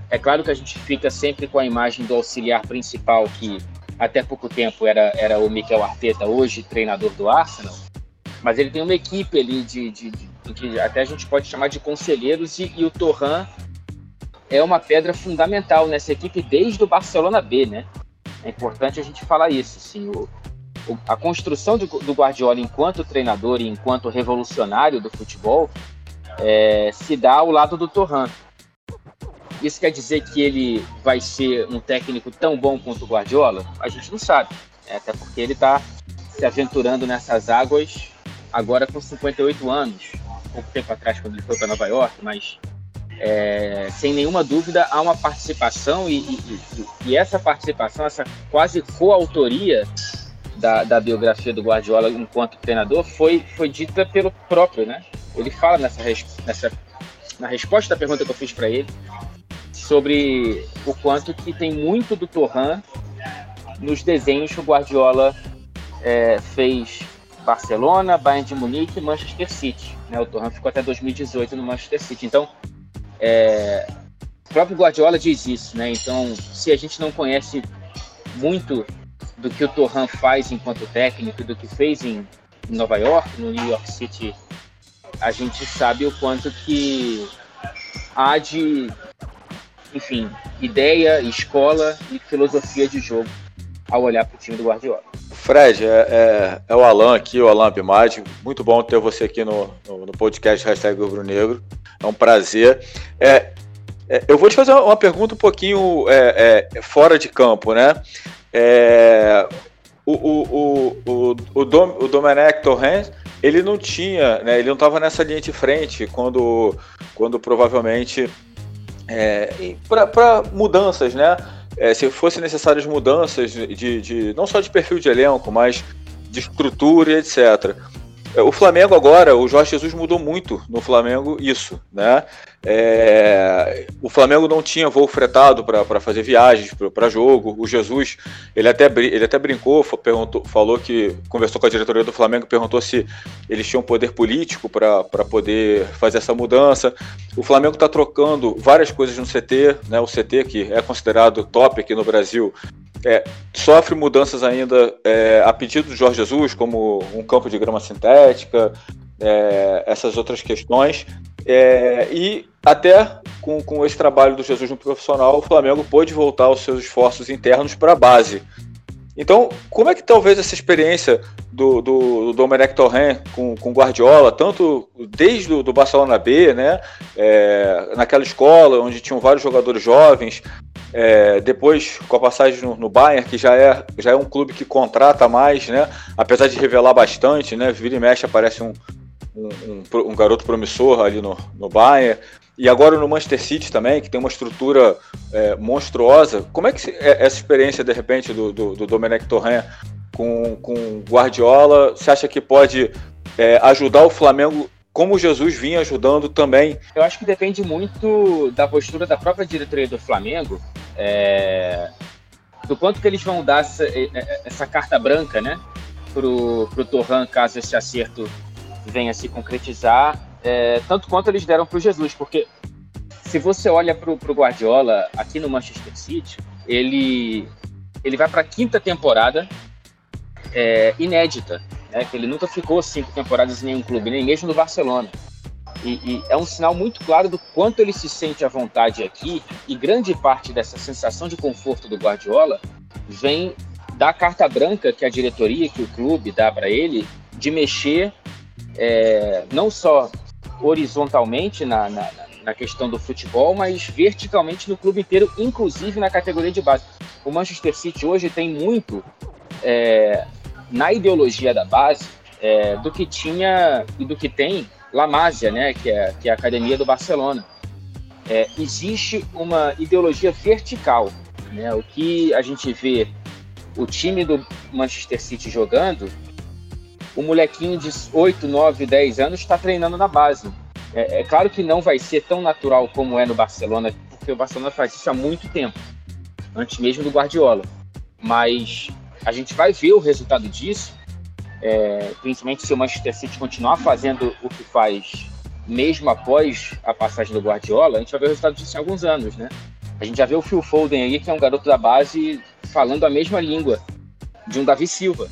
É claro que a gente fica sempre com a imagem do auxiliar principal, que até pouco tempo era, era o Mikel Arteta, hoje treinador do Arsenal. Mas ele tem uma equipe ali de, de, de que até a gente pode chamar de conselheiros, e, e o Torran é uma pedra fundamental nessa equipe desde o Barcelona B, né? É importante a gente falar isso. Assim, o, o, a construção do, do, Guardiola enquanto treinador e enquanto revolucionário do futebol é, se dá ao lado do Torran. Isso quer dizer que ele vai ser um técnico tão bom quanto o Guardiola? A gente não sabe. É, até porque ele está se aventurando nessas águas agora com 58 anos. Pouco tempo atrás, quando ele foi para Nova York, mas é, sem nenhuma dúvida, há uma participação e, e, e essa participação, essa quase coautoria da, da, biografia do Guardiola enquanto treinador foi, foi dita pelo próprio, né? Ele fala nessa, nessa na resposta da pergunta que eu fiz para ele sobre o quanto que tem muito do Torran nos desenhos que o Guardiola é, fez Barcelona, Bayern de Munique e Manchester City. Né? O Torran ficou até 2018 no Manchester City. Então, é, o próprio Guardiola diz isso, né? Então, se a gente não conhece muito do que o Torran faz enquanto técnico, do que fez em Nova York, no New York City, a gente sabe o quanto que há de, enfim, ideia, escola e filosofia de jogo ao olhar para o time do Guardiola. Fred, é, é, é, o Alan aqui, o Alan Bimadi. Muito bom ter você aqui no, no, no podcast Hashtag Rubro Negro. É um prazer. É, é, eu vou te fazer uma pergunta um pouquinho é, é, fora de campo, né? O, o, o, o, Dom, o Domenech Torrens, ele não tinha, né, ele não estava nessa linha de frente quando, quando provavelmente é, para mudanças, né? É, se fossem necessárias mudanças de, de, não só de perfil de elenco, mas de estrutura e etc. É, o Flamengo agora, o Jorge Jesus mudou muito no Flamengo isso, né? É, o Flamengo não tinha voo fretado para fazer viagens para jogo. O Jesus, ele até, ele até brincou, perguntou, falou que conversou com a diretoria do Flamengo, perguntou se eles tinham poder político para poder fazer essa mudança. O Flamengo está trocando várias coisas no CT, né? O CT que é considerado top aqui no Brasil, é, sofre mudanças ainda é, a pedido do Jorge Jesus, como um campo de grama sintética, é, essas outras questões. É, e até com, com esse trabalho do Jesus no profissional, o Flamengo pôde voltar os seus esforços internos para a base. Então, como é que talvez essa experiência do, do, do Domenech Torren com, com Guardiola, tanto desde o do Barcelona B, né, é, naquela escola onde tinham vários jogadores jovens, é, depois com a passagem no, no, Bayern, que já é, já é um clube que contrata mais, né, apesar de revelar bastante, né, vira e mexe aparece um, um, um, um garoto promissor ali no, no Bayern, e agora no Manchester City também, que tem uma estrutura é, monstruosa. Como é que é essa experiência, de repente, do, do, do Domenech Torren com, com Guardiola, você acha que pode é, ajudar o Flamengo como Jesus vinha ajudando também? Eu acho que depende muito da postura da própria diretoria do Flamengo, é, do quanto que eles vão dar essa, é, é, essa carta branca, né, pro, pro Torran, caso esse acerto venha se concretizar é, tanto quanto eles deram para o Jesus, porque se você olha para o Guardiola aqui no Manchester City, ele, ele vai para a quinta temporada é, inédita, né, que ele nunca ficou cinco temporadas em nenhum clube, nem mesmo no Barcelona. E, e, é um sinal muito claro do quanto ele se sente à vontade aqui, e grande parte dessa sensação de conforto do Guardiola vem da carta branca que a diretoria, que o clube dá para ele, de mexer é, não só horizontalmente na, na, na, questão do futebol, mas verticalmente no clube inteiro, inclusive na categoria de base. O Manchester City hoje tem muito é, na ideologia da base é, do que tinha e do que tem La Masia, né, que é, que é a academia do Barcelona. É, existe uma ideologia vertical. Né, o que a gente vê o time do Manchester City jogando o molequinho de 8, 9, 10 anos está treinando na base. É, é, claro que não vai ser tão natural como é no Barcelona, porque o Barcelona faz isso há muito tempo. antes mesmo do Guardiola. Mas a gente vai ver o resultado disso, é, principalmente se o Manchester City continuar fazendo o que faz mesmo após a passagem do Guardiola, a gente vai ver o resultado disso em alguns anos, né? A gente já vê o Phil Foden aí, que é um garoto da base, falando a mesma língua de um Davi Silva.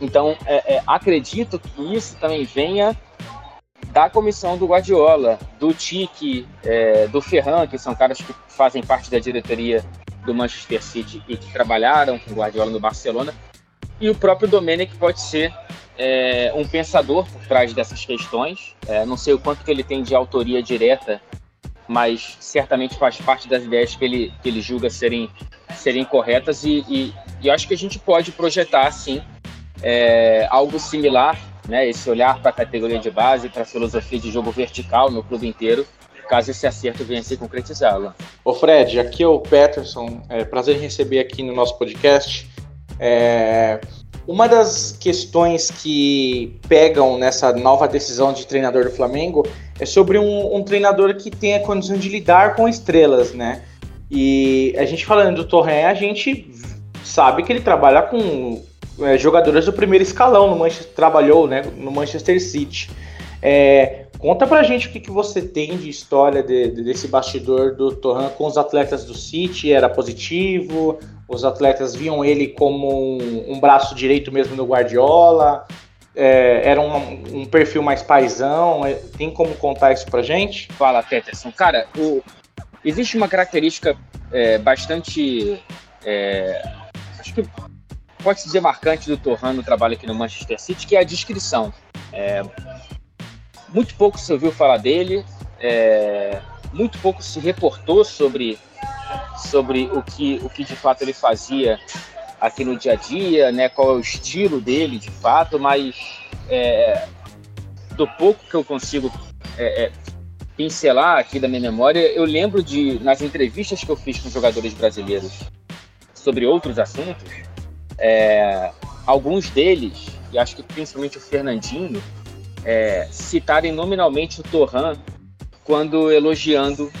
Então, é, é, acredito que isso também venha da comissão do Guardiola, do Tite, é, do Ferran, que são caras que fazem parte da diretoria do Manchester City e que trabalharam com Guardiola no Barcelona, e o próprio Domenech pode ser é, um pensador por trás dessas questões. É, não sei o quanto que ele tem de autoria direta, mas certamente faz parte das ideias que ele, que ele julga serem, serem corretas. E, e, e acho que a gente pode projetar, sim, é, algo similar né, esse olhar para a categoria de base, para a filosofia de jogo vertical no clube inteiro, caso esse acerto venha se concretizá-lo. Ô Fred, aqui é o Peterson, é prazer em receber aqui no nosso podcast. É, uma das questões que pegam nessa nova decisão de treinador do Flamengo é sobre um, um treinador que tem a condição de lidar com estrelas, né? E a gente falando do Torren, a gente sabe que ele trabalha com é, jogadoras do primeiro escalão no Manchester, trabalhou né, no Manchester City. É, conta pra gente o que, que você tem de história de, de, desse bastidor do Torran com os atletas do City, era positivo? Os atletas viam ele como um, um braço direito mesmo do Guardiola? É, era um, um, perfil mais paisão? É, tem como contar isso pra gente? Fala, Peterson. Cara, o, existe uma característica é, bastante. É, acho que pode-se dizer marcante do Torran no trabalho aqui no Manchester City, que é a descrição. É, muito pouco se ouviu falar dele, é, muito pouco se reportou sobre, sobre o, que, o que de fato ele fazia aqui no dia a dia, né, qual é o estilo dele de fato, mas é, do pouco que eu consigo é, é, pincelar aqui da minha memória, eu lembro de, nas entrevistas que eu fiz com jogadores brasileiros sobre outros assuntos, é, alguns deles, e acho que principalmente o Fernandinho, é, citarem nominalmente o Torran quando elogiando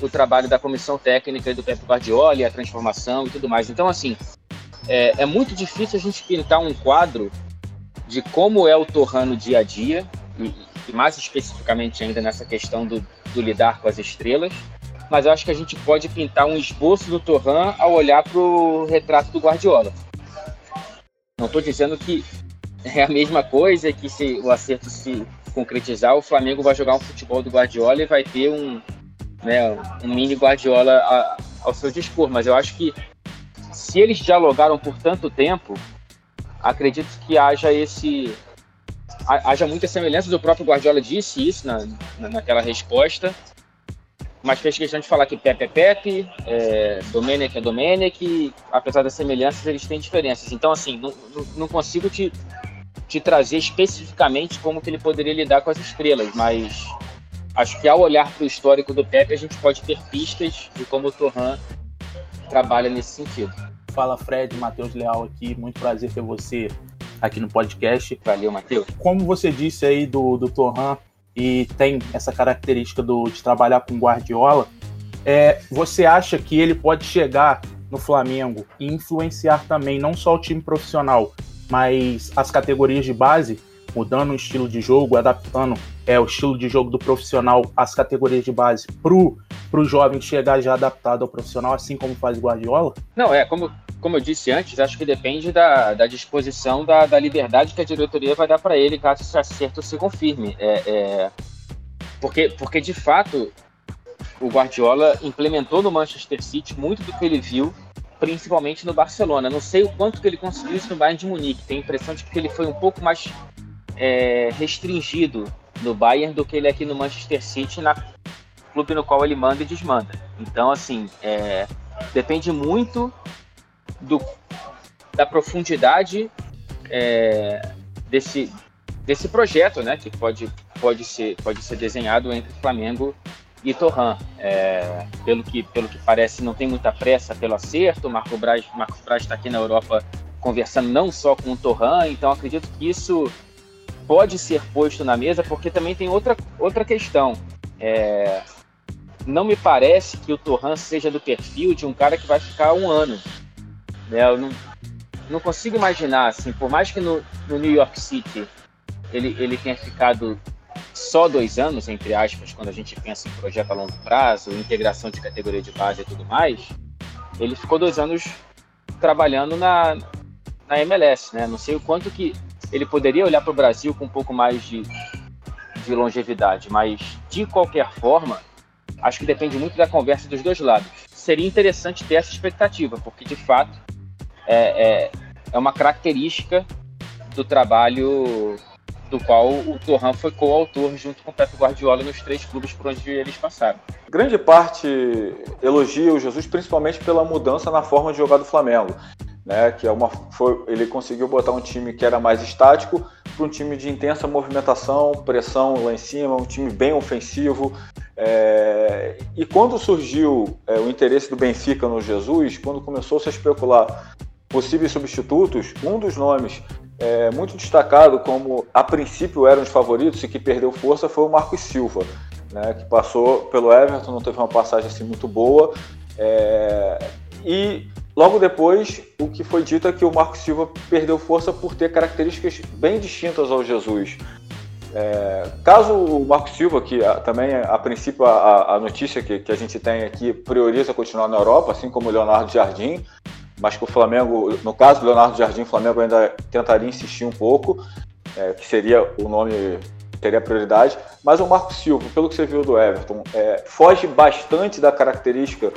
o trabalho da comissão técnica e do Pep Guardiola e a transformação e tudo mais. Então, assim, é, é, muito difícil a gente pintar um quadro de como é o Torran no dia a dia, e, e mais especificamente ainda nessa questão do, do lidar com as estrelas, mas eu acho que a gente pode pintar um esboço do Torran ao olhar para o retrato do Guardiola. Não estou dizendo que é a mesma coisa, que se o acerto se concretizar, o Flamengo vai jogar um futebol do Guardiola e vai ter um, né, um mini Guardiola a, ao seu dispor. Mas eu acho que se eles dialogaram por tanto tempo, acredito que haja esse haja muita semelhança. O próprio Guardiola disse isso na, naquela resposta mas fez questão de falar que Pepe é Pepe, é, Domenech é Domenech, apesar das semelhanças, eles têm diferenças. Então, assim, não, não consigo te, te trazer especificamente como que ele poderia lidar com as estrelas, mas acho que ao olhar para o histórico do Pepe, a gente pode ter pistas de como o Torran trabalha nesse sentido. Fala Fred, Matheus Leal aqui, muito prazer ter você aqui no podcast. Valeu, Matheus. Como você disse aí do, do Torran, e tem essa característica do, de trabalhar com Guardiola, é, você acha que ele pode chegar no Flamengo e influenciar também não só o time profissional, mas as categorias de base, mudando o estilo de jogo, adaptando é, o estilo de jogo do profissional às categorias de base pro, pro jovem chegar já adaptado ao profissional, assim como faz o Guardiola? Não, é, como, como eu disse antes, acho que depende da, da disposição, da, da liberdade que a diretoria vai dar para ele caso esse acerto se confirme. É, é, porque, porque, de fato, o Guardiola implementou no Manchester City muito do que ele viu, principalmente no Barcelona. Não sei o quanto que ele conseguiu isso no Bayern de Munique. Tenho a impressão de que ele foi um pouco mais é, restringido no Bayern do que ele é aqui no Manchester City, na clube no qual ele manda e desmanda. Então, assim, é, depende muito do, da profundidade é, desse, desse projeto, né, que pode, pode, ser, pode ser desenhado entre Flamengo e Torran. É, pelo, que, pelo que parece, não tem muita pressa pelo acerto. Marco Braz, Marcos Braz está aqui na Europa conversando não só com o Torran, então acredito que isso pode ser posto na mesa, porque também tem outra, outra questão. É, não me parece que o Torran seja do perfil de um cara que vai ficar um ano. Né? Eu não, não consigo imaginar, assim, por mais que no, no New York City ele, ele tenha ficado só dois anos, entre aspas, quando a gente pensa em projeto a longo prazo, integração de categoria de base e tudo mais, ele ficou dois anos trabalhando na, na MLS, né? Não sei o quanto que ele poderia olhar para o Brasil com um pouco mais de, de longevidade, mas de qualquer forma, acho que depende muito da conversa dos dois lados. Seria interessante ter essa expectativa, porque de fato é, é, é uma característica do trabalho do qual o Torran foi coautor junto com o Pep Guardiola nos três clubes por onde eles passaram. Grande parte elogia o Jesus principalmente pela mudança na forma de jogar do Flamengo, né? Que é uma, foi, ele conseguiu botar um time que era mais estático para um time de intensa movimentação, pressão lá em cima, um time bem ofensivo. É, e quando surgiu é, o interesse do Benfica no Jesus, quando começou -se a especular possíveis substitutos, um dos nomes é, muito destacado como a princípio eram os favoritos e que perdeu força foi o Marcos Silva, né, que passou pelo Everton, não teve uma passagem assim muito boa. É, e logo depois, o que foi dito é que o Marcos Silva perdeu força por ter características bem distintas ao Jesus. É, caso o Marcos Silva, que a, também a princípio a, a notícia que, que, a gente tem aqui prioriza continuar na Europa, assim como o Leonardo Jardim, mas que o Flamengo, no caso do Leonardo Jardim, o Flamengo ainda tentaria insistir um pouco, é, que seria o nome teria prioridade. Mas o Marco Silva, pelo que você viu do Everton, é, foge bastante da característica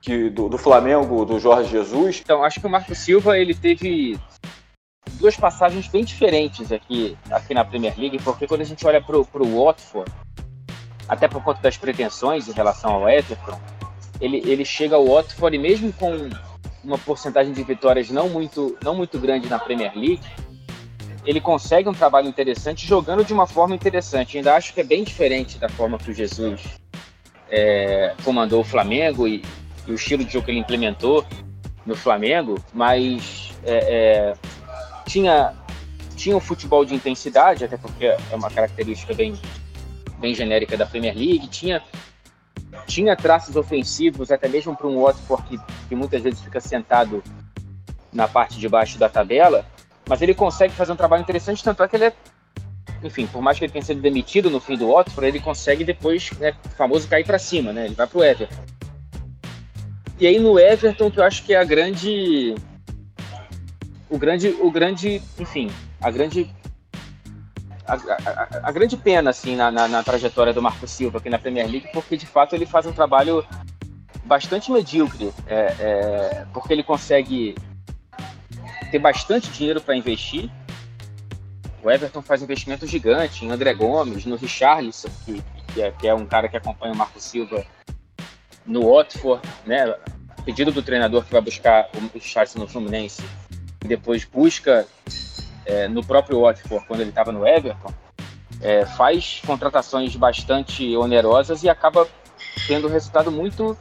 que, do, do, Flamengo, do Jorge Jesus. Então, acho que o Marco Silva ele teve duas passagens bem diferentes aqui, aqui na Premier League, porque quando a gente olha para o Watford, até por conta das pretensões em relação ao Everton, ele, ele chega ao Watford e mesmo com uma porcentagem de vitórias não muito, não muito grande na Premier League, ele consegue um trabalho interessante jogando de uma forma interessante. Ainda acho que é bem diferente da forma que o Jesus é, comandou o Flamengo e, e, o estilo de jogo que ele implementou no Flamengo, mas é, é, tinha tinha um futebol de intensidade, até porque é uma característica bem, bem genérica da Premier League, tinha tinha traços ofensivos, até mesmo para um Watford que, que muitas vezes fica sentado na parte de baixo da tabela, mas ele consegue fazer um trabalho interessante, tanto é que ele é, enfim, por mais que ele tenha sido demitido no fim do Watford, ele consegue depois, né, famoso cair para cima, né, ele vai para o Everton. E aí no Everton que eu acho que é a grande o grande o grande, enfim, a grande a, a, a, grande pena assim na, na, na, trajetória do Marco Silva aqui na Premier League, porque de fato ele faz um trabalho bastante medíocre, é, é, porque ele consegue ter bastante dinheiro para investir. O Everton faz investimento gigante em André Gomes, no Richarlison, que, que, é, que é um cara que acompanha o Marco Silva no Watford, né? Pedido do treinador que vai buscar o Richarlison no Fluminense e depois busca é, no próprio Watford, quando ele estava no Everton, é, faz contratações bastante onerosas e acaba tendo um resultado muito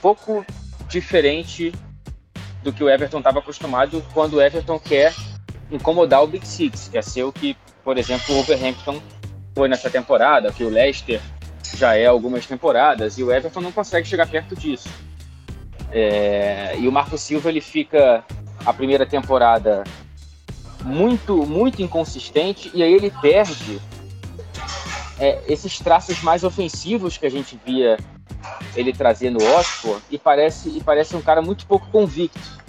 pouco diferente do que o Everton estava acostumado quando o Everton quer incomodar o Big Six, que é ser o que, por exemplo, o Wolverhampton foi nessa temporada, que o Leicester já é algumas temporadas, e o Everton não consegue chegar perto disso. É, e o Marco Silva ele fica a primeira temporada muito, muito inconsistente, e aí ele perde é, esses traços mais ofensivos que a gente via ele trazer no Oxford, e parece, e parece um cara muito pouco convicto.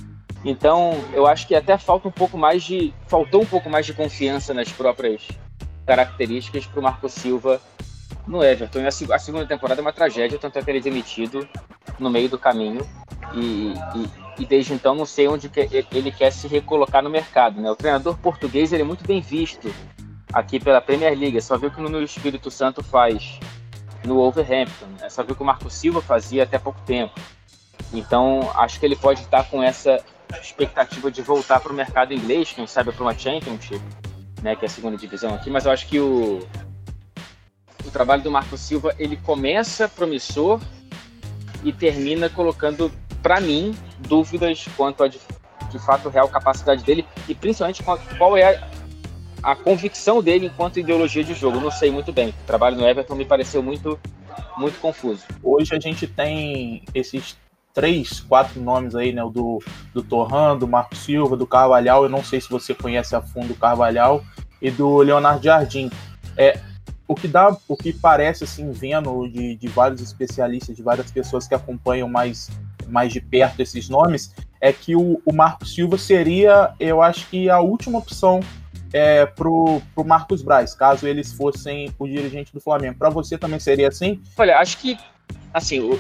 Então, eu acho que até falta um pouco mais de. faltou um pouco mais de confiança nas próprias características para o Marco Silva no Everton. E a, segunda temporada é uma tragédia, tanto é que ele é demitido no meio do caminho. E, e, e desde então não sei onde ele quer se recolocar no mercado. Né? O treinador português ele é muito bem visto aqui pela Premier League. Só viu que no Espírito Santo faz no Wolverhampton. Né? Só viu que o Marco Silva fazia até pouco tempo. Então acho que ele pode estar com essa expectativa de voltar para o mercado inglês, quem sabe para uma Championship, né, que é a segunda divisão aqui. Mas eu acho que o, o trabalho do Marco Silva ele começa promissor e termina colocando para mim, dúvidas quanto a de, de fato real capacidade dele e principalmente qual é a, a, convicção dele enquanto ideologia de jogo. Não sei muito bem. O trabalho no Everton me pareceu muito muito confuso. Hoje a gente tem esses três, quatro nomes aí, né? O do, do Torran, do Marco Silva, do Carvalhal. Eu não sei se você conhece a fundo o Carvalhal e do Leonardo Jardim. É, o que dá, o que parece assim, vendo de, de vários especialistas, de várias pessoas que acompanham mais, mais de perto esses nomes, é que o, o Marco Silva seria, eu acho que a última opção é, pro, pro Marcos Braz, caso eles fossem o dirigente do Flamengo. Para você também seria assim? Olha, acho que assim, o,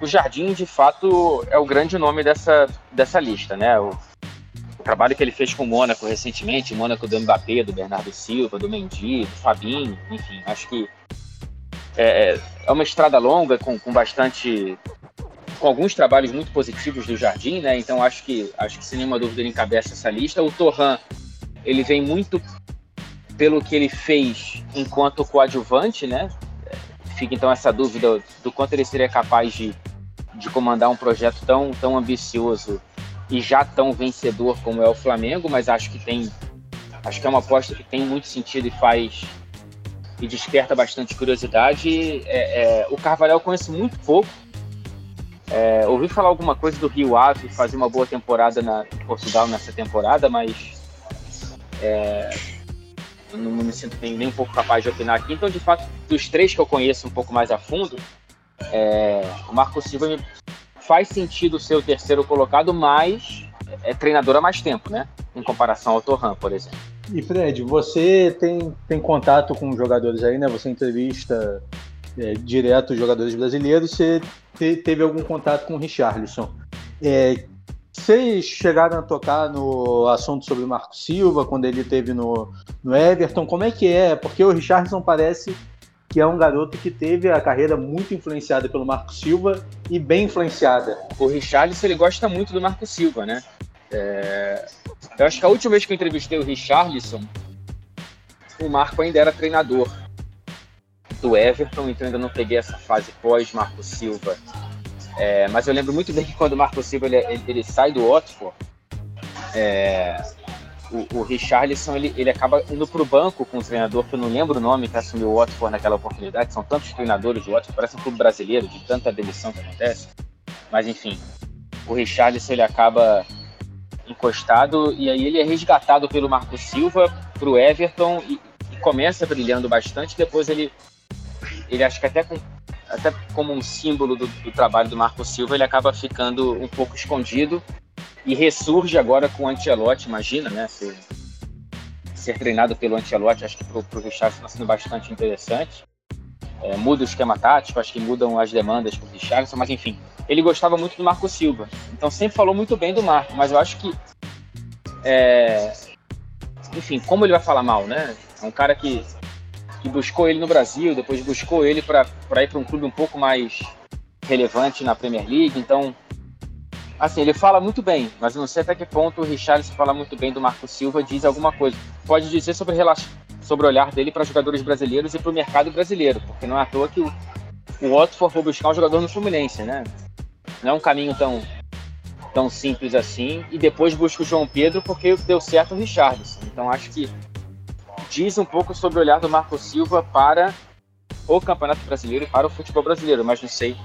o Jardim de fato é o grande nome dessa, dessa lista, né? O, o trabalho que ele fez com o Mônaco recentemente, o Mônaco do Mbappé, do Bernardo Silva, do Mendy, do Fabinho, enfim, acho que é, é uma estrada longa com, com bastante com alguns trabalhos muito positivos do Jardim, né? Então acho que acho que sem nenhuma dúvida ele encabeça essa lista. O Torran ele vem muito pelo que ele fez enquanto coadjuvante, né? Fica então essa dúvida do quanto ele seria capaz de, de comandar um projeto tão, tão ambicioso e já tão vencedor como é o Flamengo, mas acho que tem acho que é uma aposta que tem muito sentido e faz e desperta bastante curiosidade. É, é, o Carvalhal conheço muito pouco. É, ouvi falar alguma coisa do Rio Ave fazer uma boa temporada na, em Portugal nessa temporada, mas é, não me sinto nem, nem, um pouco capaz de opinar aqui. Então, de fato, dos três que eu conheço um pouco mais a fundo, é, o Marco Silva me, faz sentido ser o terceiro colocado, mas é treinador há mais tempo, né? Em comparação ao Torran, por exemplo. E Fred, você tem, tem contato com jogadores aí, né? Você entrevista é, direto os jogadores brasileiros. Você te, teve algum contato com o Richarlison? É, vocês chegaram a tocar no assunto sobre o Marco Silva, quando ele teve no, no Everton, como é que é? Porque o Richardson parece que é um garoto que teve a carreira muito influenciada pelo Marco Silva e bem influenciada. O Richarlison ele gosta muito do Marco Silva, né? É... Eu acho que a última vez que eu entrevistei o Richarlison, o Marco ainda era treinador do Everton, então ainda não peguei essa fase pós-Marco Silva. É, mas eu lembro muito bem que quando o Marco Silva ele, ele, sai do Watford, é, o, o Richarlison ele, ele acaba indo para o banco com o treinador, que eu não lembro o nome, que assumiu o Watford naquela oportunidade. São tantos treinadores do Watford, parece um clube brasileiro, de tanta demissão que acontece. Mas enfim, o Richarlison ele acaba encostado e aí ele é resgatado pelo Marco Silva para o Everton e, e, começa brilhando bastante. Depois ele, ele acho que até com até como um símbolo do, do, trabalho do Marco Silva, ele acaba ficando um pouco escondido e ressurge agora com o Ancelotti, imagina, né? Ser, ser treinado pelo Ancelotti, acho que para o Richardson está sendo bastante interessante. É, muda o esquema tático, acho que mudam as demandas para o Richardson, mas enfim, ele gostava muito do Marco Silva, então sempre falou muito bem do Marco, mas eu acho que, é, enfim, como ele vai falar mal, né? É um cara que, que buscou ele no Brasil, depois buscou ele para ir para um clube um pouco mais relevante na Premier League, então Assim, ele fala muito bem, mas não sei até que ponto o Richarlison fala muito bem do Marco Silva, diz alguma coisa. Pode dizer sobre, sobre o olhar dele para jogadores brasileiros e para o mercado brasileiro, porque não é à toa que o, o Watford foi buscar um jogador no Fluminense, né? Não é um caminho tão, tão simples assim. E depois busca o João Pedro porque deu certo o Richarlison. Então acho que diz um pouco sobre o olhar do Marco Silva para o Campeonato Brasileiro e para o futebol brasileiro, mas não sei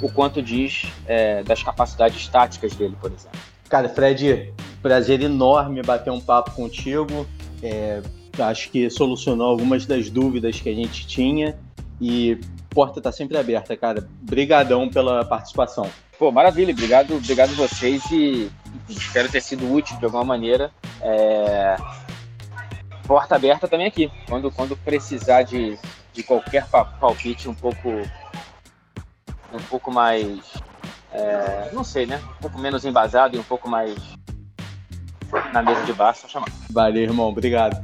o quanto diz é, das capacidades táticas dele, por exemplo. Cara, Fred, prazer enorme bater um papo contigo. É, acho que solucionou algumas das dúvidas que a gente tinha e porta está sempre aberta, cara. Brigadão pela participação. Pô, maravilha, obrigado, obrigado vocês e espero ter sido útil de alguma maneira. É... Porta aberta também aqui. Quando, quando precisar de, de qualquer palpite um pouco um pouco mais. É, não sei, né? Um pouco menos embasado e um pouco mais na mesa de baixo, só chamar. Valeu, irmão. Obrigado.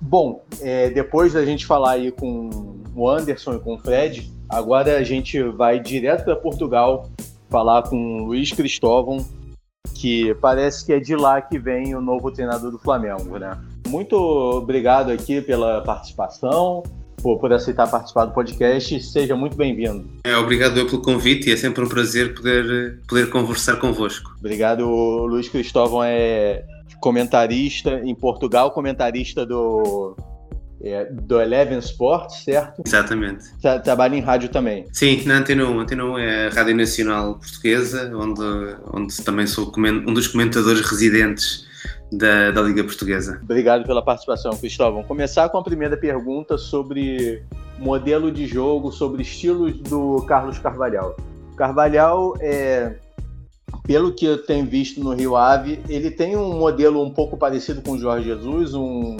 Bom, é, depois da gente falar aí com o Anderson e com o Fred, agora a gente vai direto para Portugal falar com o Luiz Cristóvão, que parece que é de lá que vem o novo treinador do Flamengo, né? Muito obrigado aqui pela participação, por, por aceitar participar do podcast. Seja muito bem-vindo. É, obrigado eu pelo convite e é sempre um prazer poder, poder conversar convosco. Obrigado. Luiz Cristóvão é comentarista em Portugal, comentarista do, é, do Eleven Sports, certo? Exatamente. Tra trabalha em rádio também. Sim, na Antena 1. Antena 1 é a Rádio Nacional Portuguesa, onde, onde também sou um dos comentadores residentes da, da Liga Portuguesa. Obrigado pela participação, Cristóvão. Começar com a primeira pergunta sobre modelo de jogo, sobre estilos do Carlos Carvalhal. Carvalhal, é, pelo que eu tenho visto no Rio Ave, ele tem um modelo um pouco parecido com o Jorge Jesus, um,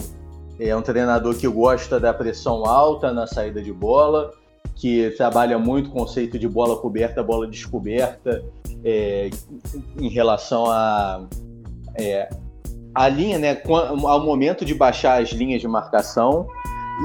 é um treinador que gosta da pressão alta na saída de bola, que trabalha muito o conceito de bola coberta, bola descoberta, é, em relação a, é, a linha, né, ao momento de baixar as linhas de marcação.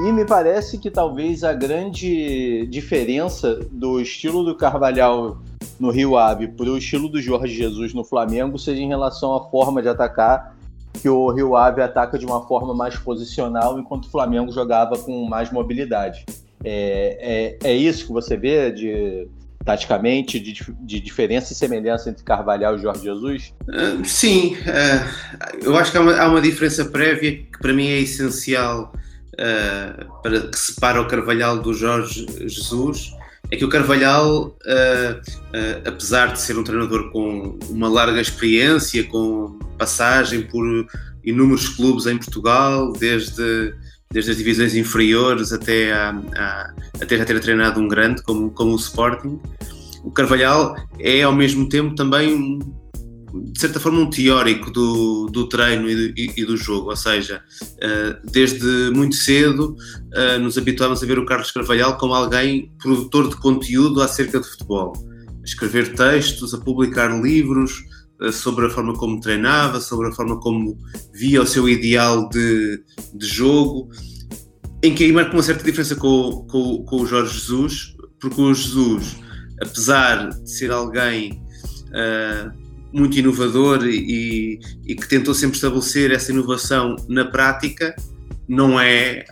E me parece que talvez a grande diferença do estilo do Carvalhal no Rio Ave para o estilo do Jorge Jesus no Flamengo seja em relação à forma de atacar, que o Rio Ave ataca de uma forma mais posicional, enquanto o Flamengo jogava com mais mobilidade. É, é, é isso que você vê de taticamente, de, de diferença e semelhança entre Carvalhal e Jorge Jesus? Uh, sim, uh, eu acho que há uma, há uma, diferença prévia que para mim é essencial uh, para que separa o Carvalhal do Jorge Jesus. É que o Carvalhal, apesar de ser um treinador com uma larga experiência, com passagem por inúmeros clubes em Portugal, desde desde as divisões inferiores até, a, a, até já ter treinado um grande como, como o Sporting. O Carvalhal é ao mesmo tempo também, de certa forma, um teórico do, do treino e do, e, e do jogo, ou seja, uh, desde muito cedo uh, nos habituámos a ver o Carlos Carvalhal como alguém produtor de conteúdo acerca de futebol. A escrever textos, a publicar livros, eh, sobre a forma como treinava, sobre a forma como via o seu ideal de, de jogo, em que aí marca uma certa diferença com, com, com o Jorge Jesus, porque o Jesus, apesar de ser alguém uh, muito inovador e, e, que tentou sempre estabelecer essa inovação na prática, não é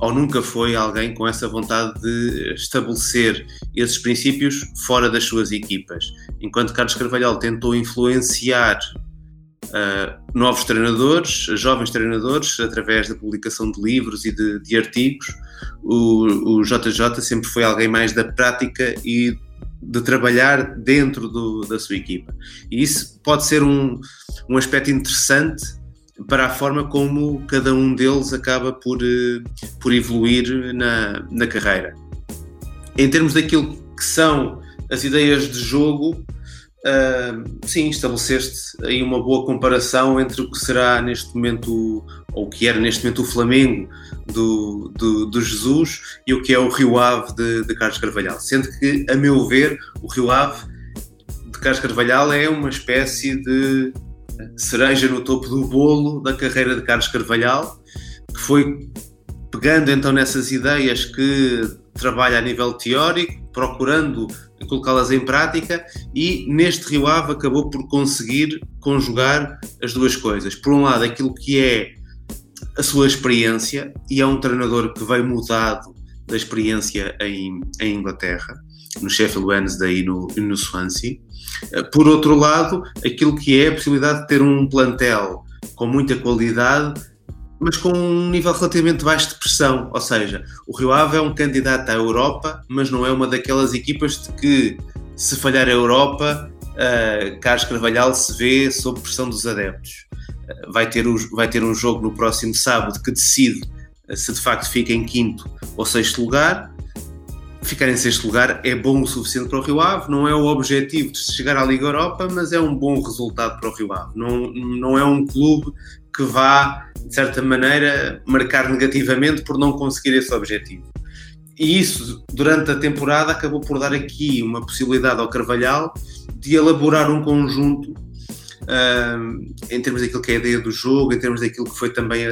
ou nunca foi alguém com essa vontade de estabelecer esses princípios fora das suas equipas. Enquanto Carlos Carvalhal tentou influenciar uh, novos treinadores, jovens treinadores, através da publicação de livros e de, de artigos, o, o, JJ sempre foi alguém mais da prática e de trabalhar dentro do, da sua equipa. E isso pode ser um, um aspecto interessante para a forma como cada um deles acaba por, eh, por evoluir na, na carreira. Em termos daquilo que são as ideias de jogo, uh, sim, estabeleceste aí uma boa comparação entre o que será neste momento, ou o que era neste momento o Flamengo do, do, do Jesus e o que é o Rio Ave de, de Carlos Carvalhal. Sendo que, a meu ver, o Rio Ave de Carlos Carvalhal é uma espécie de cereja no topo do bolo da carreira de Carlos Carvalhal, que foi pegando então nessas ideias que trabalha a nível teórico, procurando colocá-las em prática e neste Rio Ave acabou por conseguir conjugar as duas coisas. Por um lado, aquilo que é a sua experiência, e é um treinador que veio mudado da experiência em, em Inglaterra, no Sheffield Wednesday e no, no Swansea, eh, por outro lado, aquilo que é a possibilidade de ter um plantel com muita qualidade, mas com um nível relativamente baixo de pressão. Ou seja, o Rio Ave é um candidato à Europa, mas não é uma daquelas equipas de que, se falhar a Europa, uh, Carlos Carvalhal se vê sob pressão dos adeptos. Uh, vai, ter o, vai ter um jogo no próximo sábado que decide se de facto fica em quinto ou sexto lugar ficar em sexto lugar é bom o suficiente para o Rio Ave, não é o objetivo de chegar à Liga Europa, mas é um bom resultado para o Rio Ave. Não, não é um clube que vá, de certa maneira, marcar negativamente por não conseguir esse objetivo. E isso, durante a temporada, acabou por dar aqui uma possibilidade ao Carvalhal de elaborar um conjunto um, em termos daquilo que é a ideia do jogo, em termos daquilo que foi também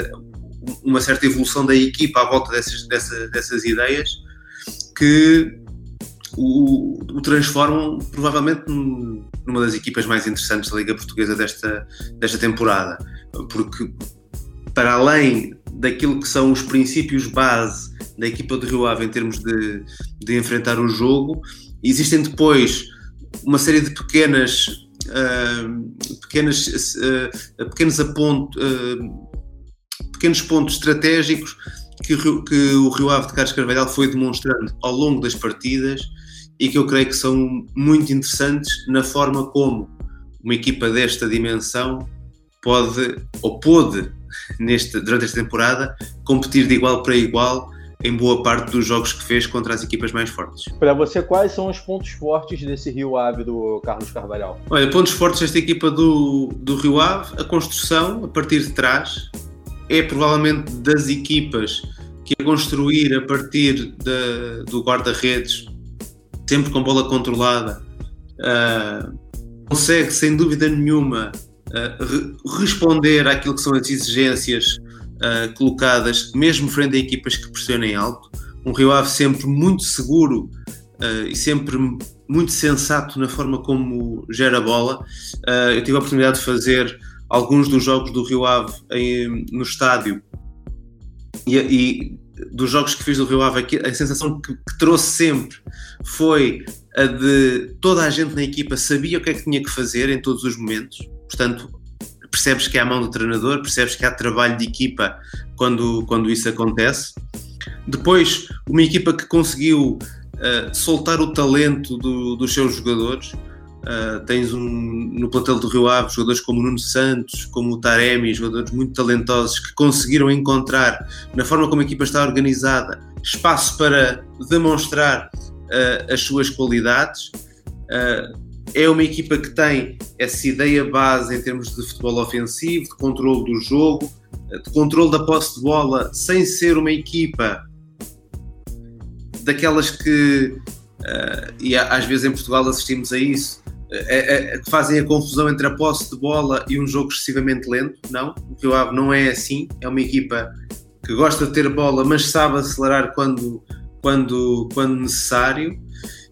uma certa evolução da equipa à volta dessas, dessas, dessas ideias, que o, o, transformam provavelmente numa das equipas mais interessantes da Liga Portuguesa desta, desta temporada. Porque, para além daquilo que são os princípios base da equipa de Rio Ave em termos de, de enfrentar o jogo, existem depois uma série de pequenas. Uh, pequenas uh, pequenos, aponto, uh, pequenos pontos estratégicos que, o- que o Rio Ave de Carlos Carvalhal foi demonstrando ao longo das partidas e que eu creio que são muito interessantes na forma como uma equipa desta dimensão pode ou pôde neste, durante esta temporada competir de igual para igual em boa parte dos jogos que fez contra as equipas mais fortes. Para você, quais são os pontos fortes desse Rio Ave do Carlos Carvalhal? Olha, pontos fortes desta equipa do, do Rio Ave, a construção a partir de trás é provavelmente das equipas que a construir a partir da- do guarda-redes, sempre com bola controlada, ah, consegue sem dúvida nenhuma ah, re- responder àquilo que são as exigências ah, colocadas, mesmo frente a equipas que pressionem alto. Um Rio Ave sempre muito seguro e sempre muito sensato na forma como gera a bola. Uh, eu tive a oportunidade de fazer alguns dos jogos do Rio Ave em- no estádio e, e dos jogos que fiz do Rio Ave, aqui, a sensação que, que trouxe sempre foi a de toda a gente na equipa sabia o que é que tinha que fazer em todos os momentos. Portanto, percebes que é a mão do treinador, percebes que há trabalho de equipa quando, quando isso acontece. Depois, uma equipa que conseguiu uh, soltar o talento do- dos seus jogadores. Uh, tens um, no plantel do Rio Ave jogadores como o Nuno Santos, como o Taremi, jogadores muito talentosos que conseguiram encontrar, na forma como a equipa está organizada, espaço para demonstrar uh, as suas qualidades. Uh, é uma equipa que tem essa ideia base em termos de futebol ofensivo, de controle do jogo, de controle da posse de bola, sem ser uma equipa daquelas que, e às vezes em Portugal assistimos a isso, é, é, que fazem a confusão entre a posse de bola e um jogo excessivamente lento. Não, o Rio Ave não é assim. É uma equipa que gosta de ter bola, mas sabe acelerar quando, quando, quando necessário.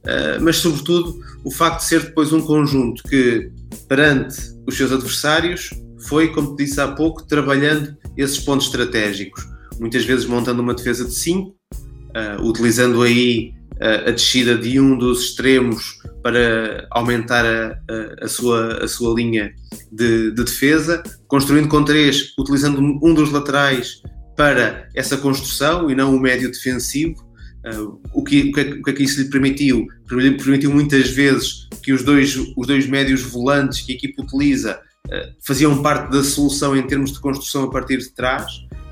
Uh, mas, sobretudo, o facto de ser depois um conjunto que, perante os seus adversários, foi, como te disse há pouco, trabalhando esses pontos estratégicos. Muitas vezes montando uma defesa de 5, uh, utilizando aí a descida de um dos extremos para aumentar a, a, a, sua, a sua linha de, de, defesa, construindo com três, utilizando um dos laterais para essa construção e não o médio defensivo. Uh, o, que, o, que, o que é que isso lhe permitiu? Permitiu muitas vezes que os dois, os dois médios volantes que a equipe utiliza uh, faziam parte da solução em termos de construção a partir de trás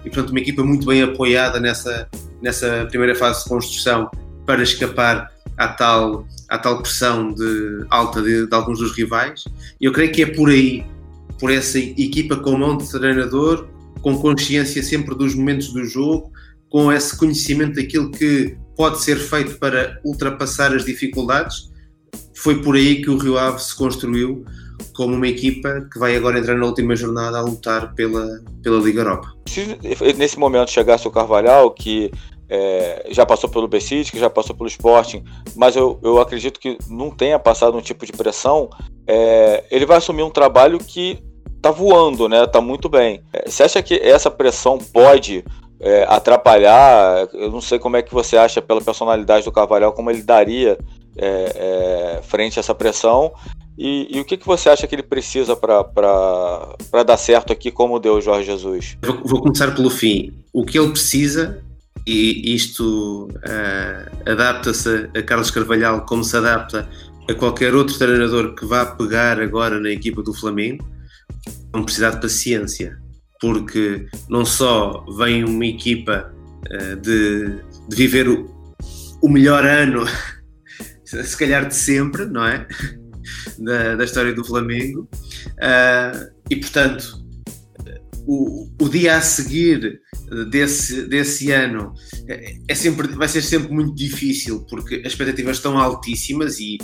e, portanto, uma equipa muito bem apoiada nessa, nessa primeira fase de construção para escapar à tal, à tal pressão de, alta de, de, alguns dos rivais. E eu creio que é por aí, por essa equipa com mão de treinador, com consciência sempre dos momentos do jogo, com esse conhecimento daquilo que pode ser feito para ultrapassar as dificuldades, foi por aí que o Rio Ave se construiu como uma equipa que vai agora entrar na última jornada a lutar pela, pela Liga Europa. Se nesse momento chegasse o Carvalhal, que é, já passou pelo Bessides, que já passou pelo Sporting, mas eu, eu acredito que não tenha passado um tipo de pressão, é, ele vai assumir um trabalho que tá voando, né? Tá muito bem. É, você acha que essa pressão pode é, atrapalhar? Eu não sei como é que você acha pela personalidade do Carvalhal, como ele daria é, frente a essa pressão. E, e, o que, que você acha que ele precisa para dar certo aqui, como deu o Jorge Jesus? Vou, vou começar pelo fim. O que ele precisa e isto uh, adapta-se a Carlos Carvalhal como se adapta a qualquer outro treinador que vá pegar agora na equipa do Flamengo, vão precisar de paciência, porque não só vem uma equipa uh, de, de, viver o, o, melhor ano, se calhar de sempre, não é? Da, da história do Flamengo, uh, e portanto, o, o dia a seguir desse, desse ano é sempre, vai ser sempre muito difícil porque as expectativas estão altíssimas e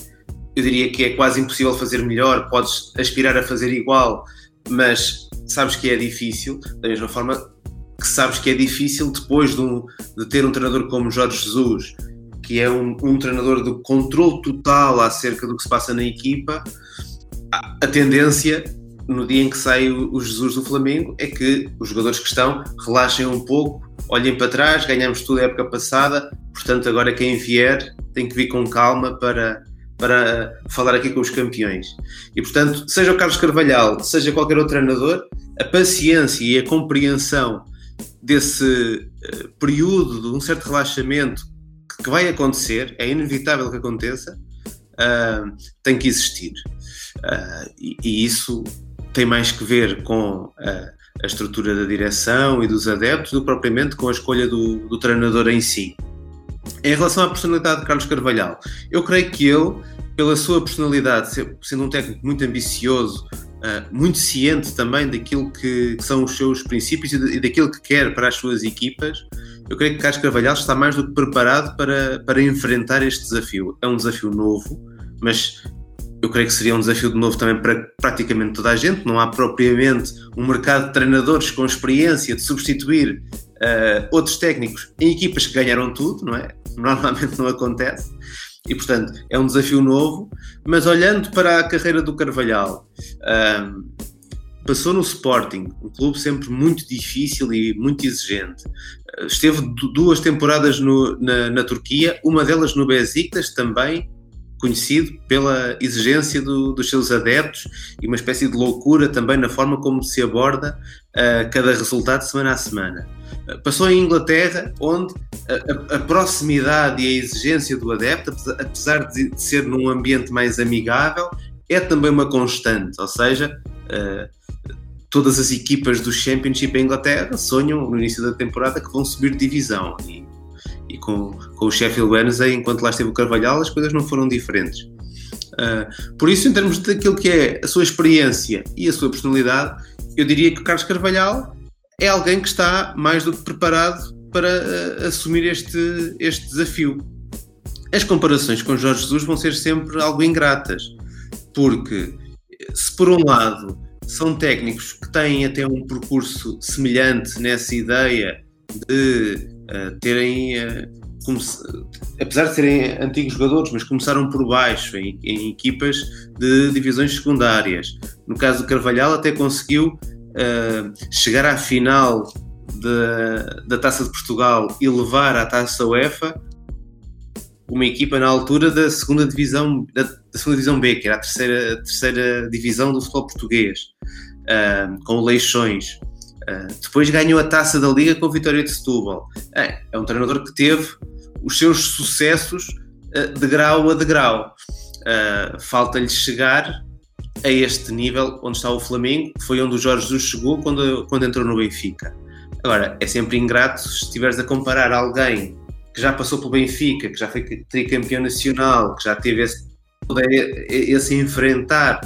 eu diria que é quase impossível fazer melhor, podes aspirar a fazer igual, mas sabes que é difícil, da mesma forma que sabes que é difícil depois de, um, de ter um treinador como Jorge Jesus, que é um, um treinador de controle total acerca do que se passa na equipa, a, a tendência no dia em que sai o Jesus do Flamengo é que os jogadores que estão relaxem um pouco, olhem para trás, ganhamos tudo a época passada, portanto agora quem vier tem que vir com calma para, para falar aqui com os campeões. E portanto, seja o Carlos Carvalhal, seja qualquer outro treinador, a paciência e a compreensão desse uh, período de um certo relaxamento que, vai acontecer, é inevitável que aconteça, uh, tem que existir. Uh, e, e, isso tem mais que ver com a estrutura da direção e dos adeptos do que propriamente com a escolha do, do treinador em si. Em relação à personalidade de Carlos Carvalhal, eu creio que ele, pela sua personalidade, sendo um técnico muito ambicioso, Uh, muito ciente também daquilo que, são os seus princípios e, daquilo que quer para as suas equipas, eu creio que Carlos Carvalhal está mais do que preparado para, para enfrentar este desafio. É um desafio novo, mas eu creio que seria um desafio de novo também para praticamente toda a gente. Não há propriamente um mercado de treinadores com experiência de substituir uh, outros técnicos em equipas que ganharam tudo, não é? Normalmente não acontece e portanto é um desafio novo, mas olhando para a carreira do Carvalhal, um, passou no Sporting, um clube sempre muito difícil e muito exigente. Esteve duas temporadas no, na, na, Turquia, uma delas no Besiktas, também conhecido pela exigência do, dos seus adeptos e uma espécie de loucura também na forma como se aborda uh, cada resultado semana a semana. Passou em Inglaterra, onde a, a, proximidade e a exigência do adepto, apesar de, ser num ambiente mais amigável, é também uma constante. Ou seja, uh, todas as equipas do Championship em Inglaterra sonham no início da temporada que vão subir divisão. E, e com, com o Sheffield Wednesday, enquanto lá esteve o Carvalhal, as coisas não foram diferentes. Uh, por isso, em termos daquilo que é a sua experiência e a sua personalidade, eu diria que o Carlos Carvalhal é alguém que está mais do que preparado para uh, assumir este, este desafio. As comparações com Jorge Jesus vão ser sempre algo ingratas, porque se por um lado são técnicos que têm até um percurso semelhante nessa ideia de terem, apesar de serem antigos jogadores, mas começaram por baixo, em, em equipas de divisões secundárias. No caso do Carvalhal, até conseguiu chegar à final de, da Taça de Portugal e levar à Taça UEFA uma equipa na altura da segunda divisão da, da segunda divisão B, que era a terceira, a terceira divisão do futebol português, uh, com Leixões. Uh, depois ganhou a taça da Liga com a Vitória de Setúbal. É, é um treinador que teve os seus sucessos uh, de grau a degrau. Uh, Falta-lhe chegar a este nível onde está o Flamengo, que foi onde o Jorge Jesus chegou quando, quando entrou no Benfica. Agora, é sempre ingrato se estiveres a comparar alguém que já passou pelo Benfica, que já foi tricampeão nacional, que já teve esse, esse enfrentar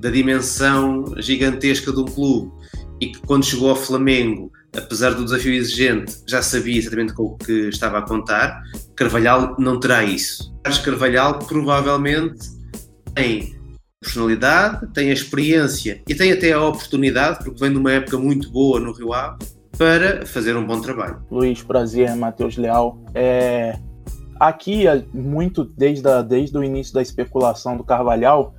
da dimensão gigantesca de um clube e que quando chegou ao Flamengo, apesar do desafio exigente, já sabia exatamente com o que estava a contar, Carvalhal não terá isso. Carlos Carvalhal provavelmente tem personalidade, tem a experiência e tem até a oportunidade, porque vem de uma época muito boa no Rio Ave, para fazer um bom trabalho. Luiz, prazer, Matheus Leal. É... Aqui, muito desde, a, desde o início da especulação do Carvalhal,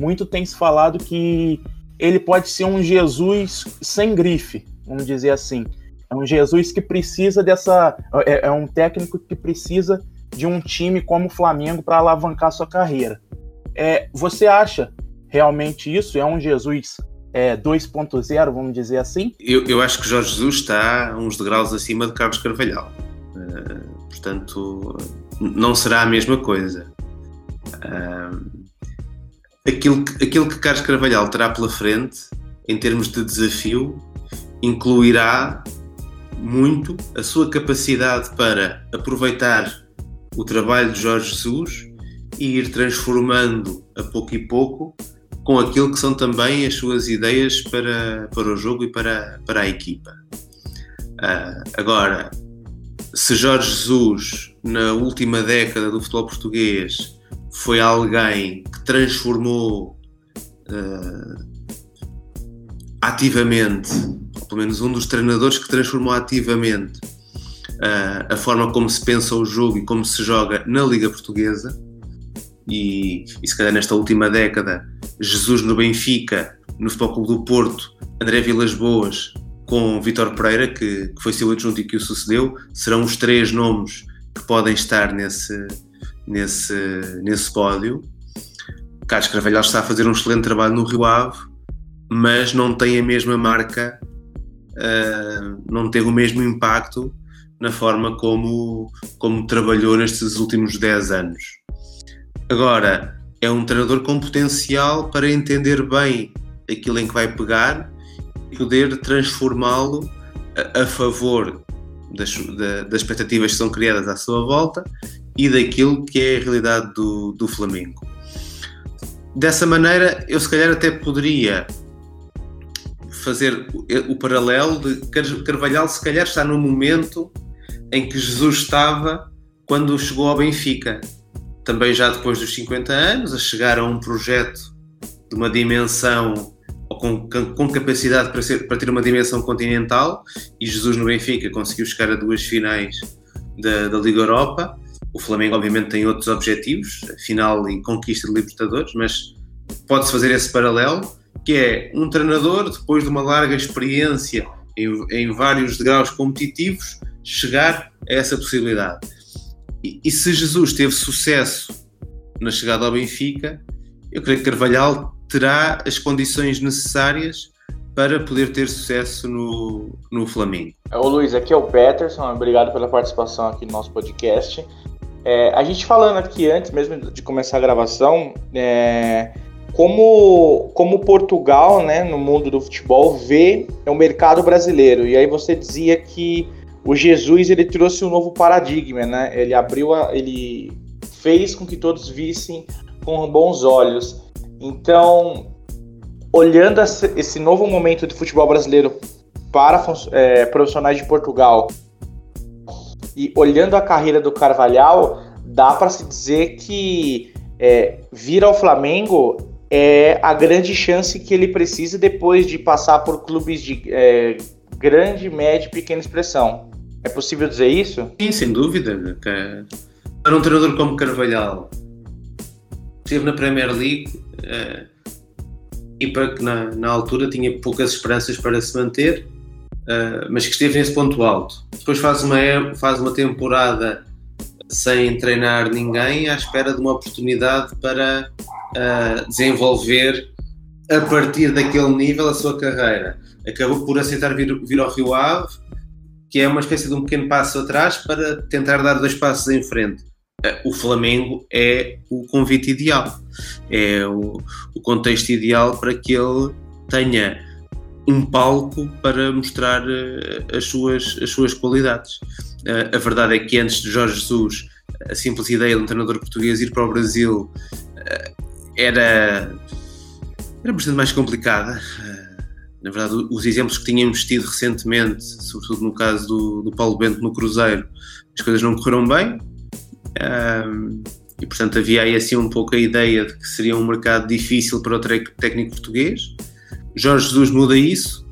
muito tem se falado que ele pode ser um Jesus sem grife, vamos dizer assim. É um Jesus que precisa dessa. É, é um técnico que precisa de um time como o Flamengo para alavancar sua carreira. É, você acha realmente isso? É um Jesus é, 2.0, vamos dizer assim? Eu, eu, acho que Jorge Jesus está uns degraus acima de Carlos Carvalhal. Uh, portanto, não será a mesma coisa. Uh, aquilo, que, aquilo que Carlos Carvalhal terá pela frente, em termos de desafio, incluirá muito a sua capacidade para aproveitar o trabalho de Jorge Jesus e ir transformando a pouco e pouco com aquilo que são também as suas ideias para, para o jogo e para, para a equipa. Uh, agora, se Jorge Jesus, na última década do futebol português, foi alguém que transformou uh, ativamente, ou pelo menos um dos treinadores que transformou ativamente uh, a forma como se pensa o jogo e como se joga na Liga Portuguesa, e, e se calhar nesta última década, Jesus no Benfica, no Futebol Clube do Porto, André Vilas Boas com Vitor Pereira, que, que foi seu adjunto e que o sucedeu, serão os três nomes que podem estar nesse, nesse, nesse pódio. Carlos Carvalhal está a fazer um excelente trabalho no Rio Ave, mas não tem a mesma marca uh, não teve o mesmo impacto na forma como, como trabalhou nestes últimos 10 anos. Agora, é um treinador com potencial para entender bem aquilo em que vai pegar e poder transformá-lo a, a, favor das, da, das expectativas que são criadas à sua volta e daquilo que é a realidade do, do Flamengo. Dessa maneira, eu se calhar até poderia fazer o, o paralelo de Carvalhal, se calhar está no momento em que Jesus estava quando chegou ao Benfica também já depois dos 50 anos, a chegar a um projeto de uma dimensão com, com capacidade para, ser, para ter uma dimensão continental, e Jesus no Benfica conseguiu chegar a duas finais da, da Liga Europa. O Flamengo, obviamente, tem outros objetivos, final e conquista de Libertadores, mas pode-se fazer esse paralelo, que é um treinador, depois de uma larga experiência em, em vários degraus competitivos, chegar a essa possibilidade. E, e, se Jesus teve sucesso na chegada ao Benfica, eu creio que Carvalhal terá as condições necessárias para poder ter sucesso no, no Flamengo. Ô Luiz, aqui é o Peterson, obrigado pela participação aqui no nosso podcast. É, a gente falando aqui antes mesmo de começar a gravação, é, como, como Portugal, né, no mundo do futebol, vê o mercado brasileiro. E aí você dizia que o Jesus ele trouxe um novo paradigma, né? Ele abriu, a, ele fez com que todos vissem com bons olhos. Então, olhando esse novo momento de futebol brasileiro para é, profissionais de Portugal e olhando a carreira do Carvalhal, dá para se dizer que é, vir ao Flamengo é a grande chance que ele precisa depois de passar por clubes de é, grande, média e pequena expressão. É possível dizer isso? Sim, sem dúvida. Para um treinador como Carvalhal, esteve na Premier League uh, e para que na, na, altura tinha poucas esperanças para se manter, uh, mas que esteve nesse ponto alto. Depois faz uma, faz uma temporada sem treinar ninguém à espera de uma oportunidade para uh, desenvolver a partir daquele nível a sua carreira. Acabou por aceitar vir, vir ao Rio Ave que é uma espécie de um pequeno passo atrás para tentar dar dois passos em frente. Eh, o Flamengo é o convite ideal, é o, o contexto ideal para que ele tenha um palco para mostrar uh, as, suas, as suas qualidades. Uh, a verdade é que antes de Jorge Jesus, a simples ideia de um treinador português ir para o Brasil uh, era, era bastante mais complicada na verdade, os exemplos que tínhamos tido recentemente, sobretudo no caso do, do Paulo Bento no Cruzeiro, as coisas não correram bem. E portanto havia aí assim um pouco a ideia de que seria um mercado difícil para o técnico português. Jorge Jesus muda isso,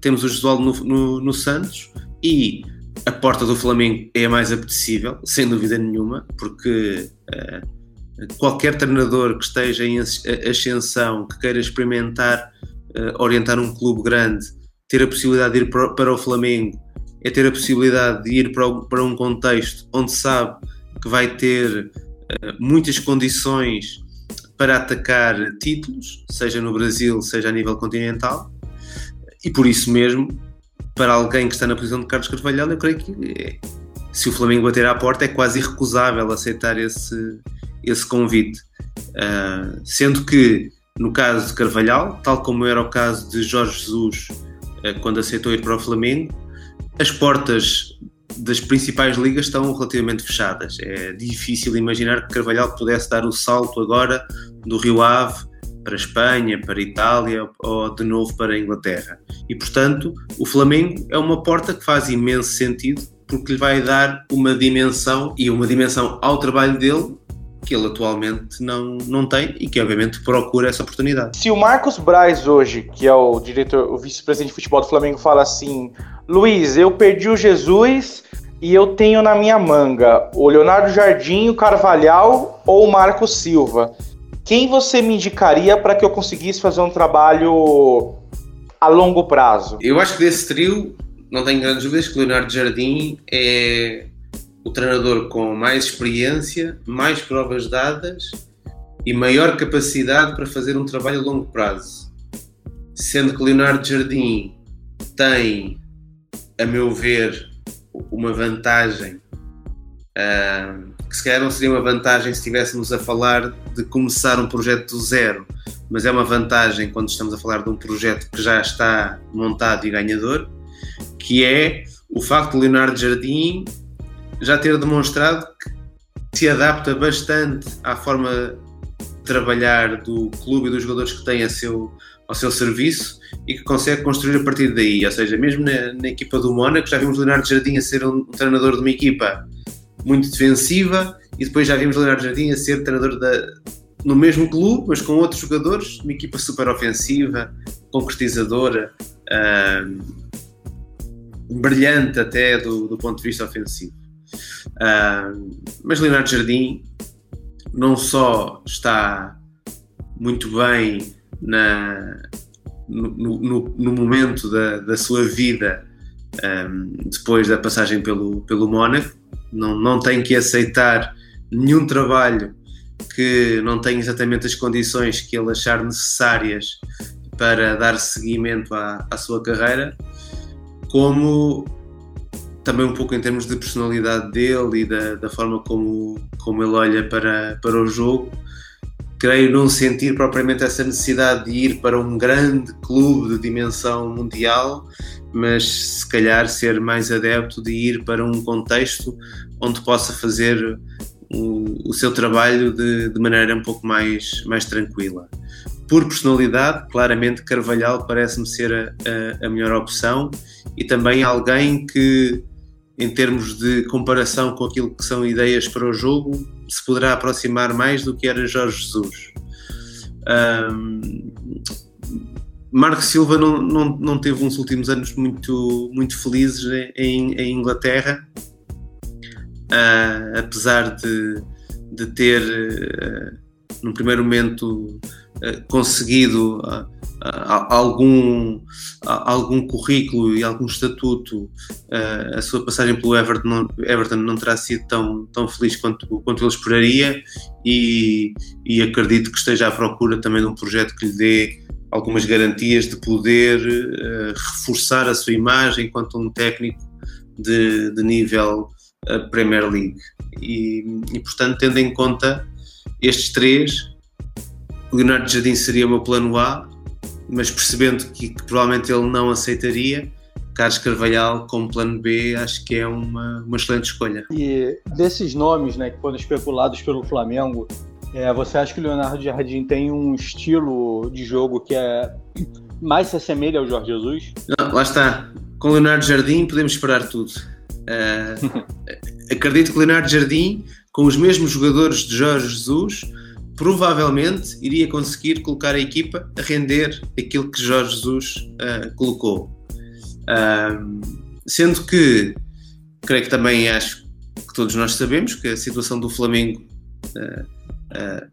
temos o Josualdo no, no, no, Santos e a porta do Flamengo é a mais apetecível, sem dúvida nenhuma, porque uh, qualquer treinador que esteja em ascensão, que queira experimentar uh, orientar um clube grande, ter a possibilidade de ir para, para o Flamengo, é ter a possibilidade de ir para, para um contexto onde sabe que vai ter uh, muitas condições para atacar títulos, seja no Brasil, seja a nível continental, e por isso mesmo, para alguém que está na posição de Carlos Carvalhal, eu creio que é, se o Flamengo bater à porta é quase irrecusável aceitar esse, esse convite. Uh, sendo que no caso de Carvalhal, tal como era o caso de Jorge Jesus eh, quando aceitou ir para o Flamengo, as portas das principais ligas estão relativamente fechadas. É difícil imaginar que Carvalhal pudesse dar o salto agora do Rio Ave para a Espanha, para a Itália ou de novo para a Inglaterra. E portanto, o Flamengo é uma porta que faz imenso sentido porque lhe vai dar uma dimensão e uma dimensão ao trabalho dele que ele atualmente não, não tem e que obviamente procura essa oportunidade. Se o Marcos Braz hoje, que é o diretor, o vice-presidente de futebol do Flamengo, fala assim, Luiz, eu perdi o Jesus e eu tenho na minha manga o Leonardo Jardim, o Carvalhal ou o Marcos Silva. Quem você me indicaria para que eu conseguisse fazer um trabalho a longo prazo? Eu acho que desse trio, não tenho grandes dúvidas que o Leonardo Jardim é o treinador com mais experiência, mais provas dadas e maior capacidade para fazer um trabalho a longo prazo. Sendo que Leonardo Jardim tem a meu ver, uma vantagem uh, que se calhar não seria uma vantagem se estivéssemos a falar de começar um projeto do zero, mas é uma vantagem quando estamos a falar de um projeto que já está montado e ganhador, que é o facto de Leonardo Jardim já ter demonstrado que se adapta bastante à forma de trabalhar do clube e dos jogadores que tem a seu, ao seu serviço e que consegue construir a partir daí. Ou seja, mesmo na, na equipa do Mónaco, já vimos Leonardo Jardim a ser um, um, treinador de uma equipa muito defensiva e depois já vimos Leonardo Jardim a ser treinador da, no mesmo clube, mas com outros jogadores, uma equipa super ofensiva, concretizadora, brilhante até do, do, ponto de vista ofensivo. mas Leonardo Jardim não só está muito bem na, no, no, no momento da, da, sua vida um, depois da passagem pelo, pelo Mónaco, não, não tem que aceitar nenhum trabalho que não tem exatamente as condições que ele achar necessárias para dar seguimento à, à sua carreira, como também um pouco em termos de personalidade dele e da, da forma como, como ele olha para, para o jogo, creio não sentir propriamente essa necessidade de ir para um grande clube de dimensão mundial, mas se calhar ser mais adepto de ir para um contexto onde possa fazer o, o seu trabalho de, de, maneira um pouco mais, mais tranquila. Por personalidade, claramente Carvalhal parece-me ser a, a, a melhor opção e também alguém que em termos de comparação com aquilo que são ideias para o jogo, se poderá aproximar mais do que era Jorge Jesus. Um, Marco Silva não, não, não teve uns últimos anos muito, muito felizes em, em Inglaterra, uh, apesar de, de ter, uh, num primeiro momento, conseguido algum, algum currículo e algum estatuto, a sua passagem pelo Everton não, Everton não terá sido tão, tão feliz quanto, quanto ele esperaria e, e acredito que esteja à procura também de um projeto que lhe dê algumas garantias de poder reforçar a sua imagem enquanto um técnico de, de nível Premier League. E, e, portanto, tendo em conta estes três, Leonardo Jardim seria o meu plano A, mas percebendo que, que, provavelmente ele não aceitaria, Carlos Carvalhal como plano B acho que é uma, uma excelente escolha. E desses nomes né, que foram especulados pelo Flamengo, é, você acha que o Leonardo Jardim tem um estilo de jogo que é mais se assemelha ao Jorge Jesus? Não, lá está. Com o Leonardo Jardim podemos esperar tudo. Uh, acredito que o Leonardo Jardim, com os mesmos jogadores de Jorge Jesus, provavelmente iria conseguir colocar a equipa a render aquilo que Jorge Jesus uh, colocou. Uh, sendo que, creio que também acho que todos nós sabemos que a situação do Flamengo uh,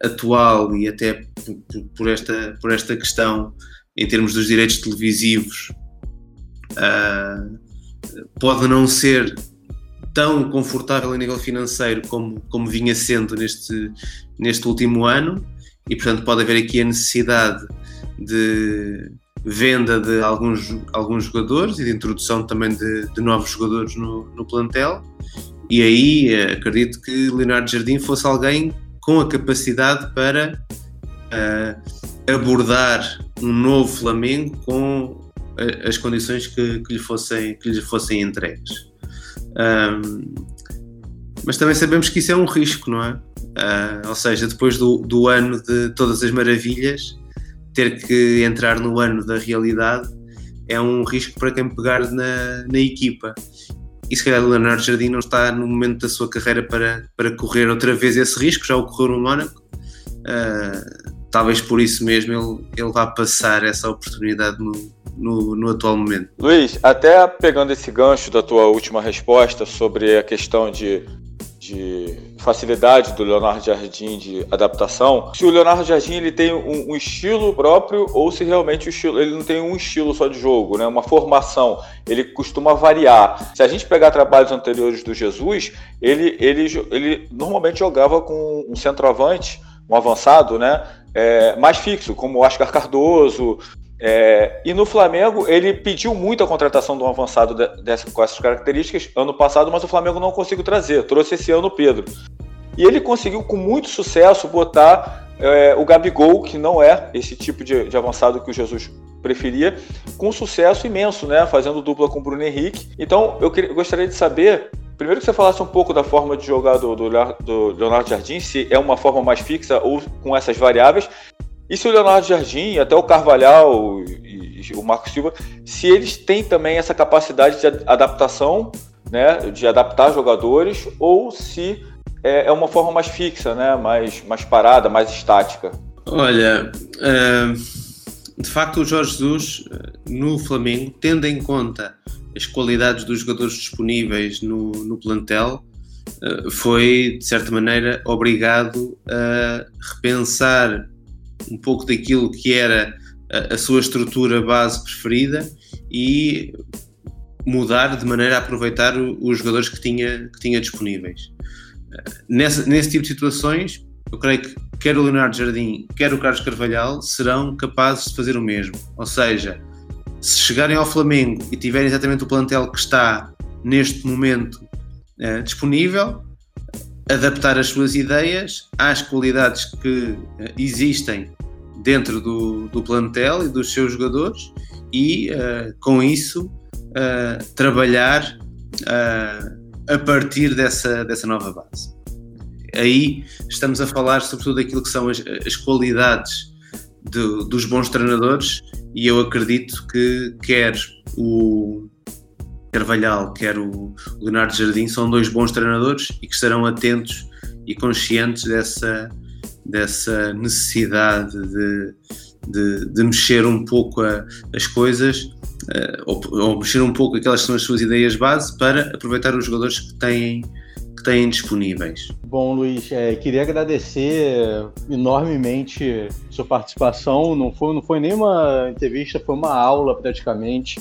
atual e até por, por, esta, por esta questão em termos dos direitos televisivos pode não ser tão confortável a nível financeiro como, como vinha sendo neste, neste último ano e portanto pode haver aqui a necessidade de venda de alguns, alguns jogadores e de introdução também de, de novos jogadores no, no, plantel e aí eh, acredito que Leonardo Jardim fosse alguém com a capacidade para uh, abordar um novo Flamengo com as condições que, que, lhe, fossem, que lhe fossem entregues. Um, mas também sabemos que isso é um risco, não é? Uh, ou seja, depois do, do ano de todas as maravilhas, ter que entrar no ano da realidade é um risco para quem pegar na, na equipa. E se calhar o Leonardo Jardim não está no momento da sua carreira para, para correr outra vez esse risco, já ocorreu no Mónaco. Uh, talvez por isso mesmo ele, ele vá passar essa oportunidade no, no, no, atual momento. Luiz, até pegando esse gancho da tua última resposta sobre a questão de, de facilidade do Leonardo Jardim de adaptação, se o Leonardo Jardim ele tem um, um, estilo próprio ou se realmente o estilo, ele não tem um estilo só de jogo, né? uma formação, ele costuma variar. Se a gente pegar trabalhos anteriores do Jesus, ele, ele, ele normalmente jogava com um centroavante, um avançado, né? É, mais fixo, como o Oscar Cardoso, É, e no Flamengo, ele pediu muito a contratação de um avançado dessa, com essas características ano passado, mas o Flamengo não conseguiu trazer. Trouxe esse ano o Pedro. E ele conseguiu, com muito sucesso, botar é, o Gabigol, que não é esse tipo de, de, avançado que o Jesus preferia, com sucesso imenso, né? Fazendo dupla com o Bruno Henrique. Então, eu, queria, eu gostaria de saber Primeiro que você falasse um pouco da forma de jogar do, do, do, Leonardo Jardim, se é uma forma mais fixa ou com essas variáveis. E se o Leonardo Jardim, até o Carvalhal e, o Marco Silva, se eles têm também essa capacidade de adaptação, né, de adaptar jogadores, ou se é, é uma forma mais fixa, né, mais, mais parada, mais estática. Olha, uh, de facto o Jorge Jesus eh, no Flamengo, tendo em conta as qualidades dos jogadores disponíveis no, no plantel, uh, foi, de certa maneira, obrigado a repensar um pouco daquilo que era a, a sua estrutura base preferida e mudar de maneira a aproveitar os jogadores que tinha, que tinha disponíveis. Uh, nessa, nesse tipo de situações, eu creio que quer o Leonardo Jardim, quer o Carlos Carvalhal serão capazes de fazer o mesmo. Ou seja, se chegarem ao Flamengo e tiverem exatamente o plantel que está neste momento uh, disponível, adaptar as suas ideias às qualidades que uh, existem dentro do, do, plantel e dos seus jogadores e uh, com isso trabalhar a partir dessa, dessa nova base. Aí estamos a falar sobretudo daquilo que são as, as qualidades de, dos bons treinadores e eu acredito que quer o Carvalhal, quer o Leonardo Jardim são dois bons treinadores e que estarão atentos e conscientes dessa, dessa necessidade de, de, de mexer um pouco a, as coisas uh, ou, ou, mexer um pouco aquelas que são as suas ideias base para aproveitar os jogadores que têm têm disponíveis. Bom, Luiz, é, queria agradecer enormemente sua participação. Não foi, não foi nem uma entrevista, foi uma aula praticamente.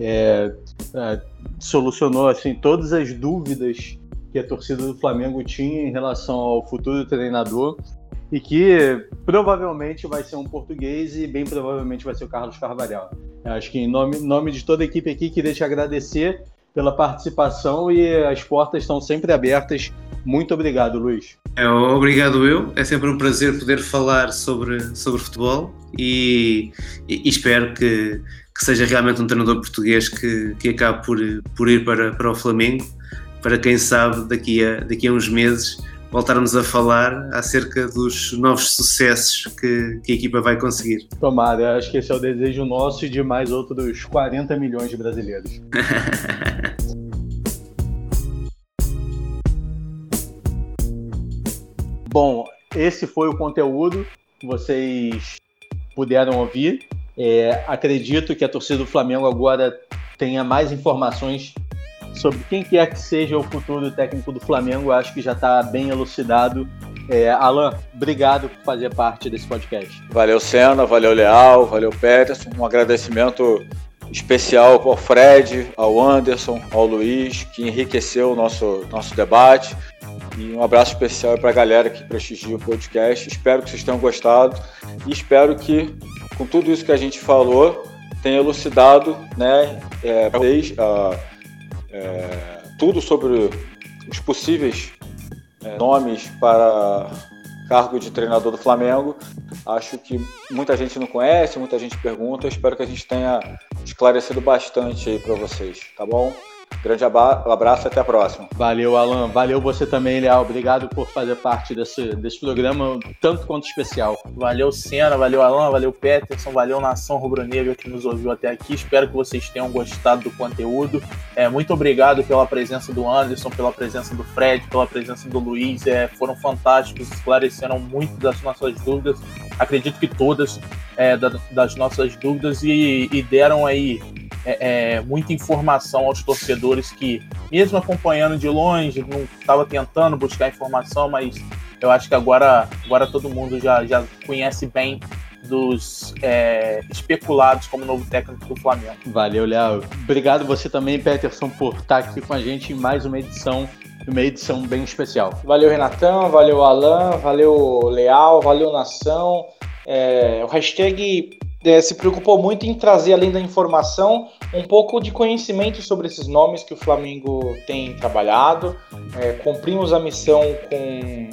É, é, solucionou assim todas as dúvidas que a torcida do Flamengo tinha em relação ao futuro treinador e que provavelmente vai ser um português e bem provavelmente vai ser o Carlos Carvalhal. Acho que em nome, nome de toda a equipe aqui queria te agradecer pela participação e as portas estão sempre abertas. Muito obrigado, Luiz. É, obrigado eu. É sempre um prazer poder falar sobre, sobre futebol e, e espero que, que seja realmente um treinador português que, que acabe por, por ir para, para o Flamengo, para quem sabe daqui a, daqui a uns meses voltarmos a falar acerca dos novos sucessos que, que, a equipa vai conseguir. Tomara, acho que esse é o desejo nosso e de mais outros 40 milhões de brasileiros. Bom, esse foi o conteúdo que vocês puderam ouvir. É, acredito que a torcida do Flamengo agora tenha mais informações sobre quem quer que seja o futuro técnico do Flamengo, acho que já está bem elucidado. É, Alan, obrigado por fazer parte desse podcast. Valeu, Senna, valeu, Leal, valeu, Peterson. Um agradecimento especial ao Fred, ao Anderson, ao Luiz, que enriqueceu o nosso, nosso debate. E um abraço especial para a galera que prestigia o podcast. Espero que vocês tenham gostado e espero que, com tudo isso que a gente falou, tenha elucidado né, é, vocês, é, tudo sobre os possíveis é, nomes para cargo de treinador do Flamengo. Acho que muita gente não conhece, muita gente pergunta. Espero que a gente tenha esclarecido bastante aí para vocês, tá bom? Grande abraço e até a próxima. Valeu, Alan. Valeu você também, Leal. Obrigado por fazer parte desse, desse programa, tanto quanto especial. Valeu, Senna. Valeu, Alan. Valeu, Peterson. Valeu, Nação Rubro-Negra que nos ouviu até aqui. Espero que vocês tenham gostado do conteúdo. É, muito obrigado pela presença do Anderson, pela presença do Fred, pela presença do Luiz. É, foram fantásticos, esclareceram muito das nossas dúvidas. Acredito que todas é, das nossas dúvidas e, e deram aí é, é, muita informação aos torcedores que, mesmo acompanhando de longe, não estava tentando buscar informação, mas eu acho que agora, agora todo mundo já, já conhece bem dos é, especulados como novo técnico do Flamengo. Valeu, Léo. Obrigado você também, Peterson, por estar aqui com a gente em mais uma edição, uma edição bem especial. Valeu, Renatão, valeu, Alan, valeu, Leal, valeu, Nação. É, o hashtag é, se preocupou muito em trazer, além da informação, um pouco de conhecimento sobre esses nomes que o Flamengo tem trabalhado. É, cumprimos a missão com,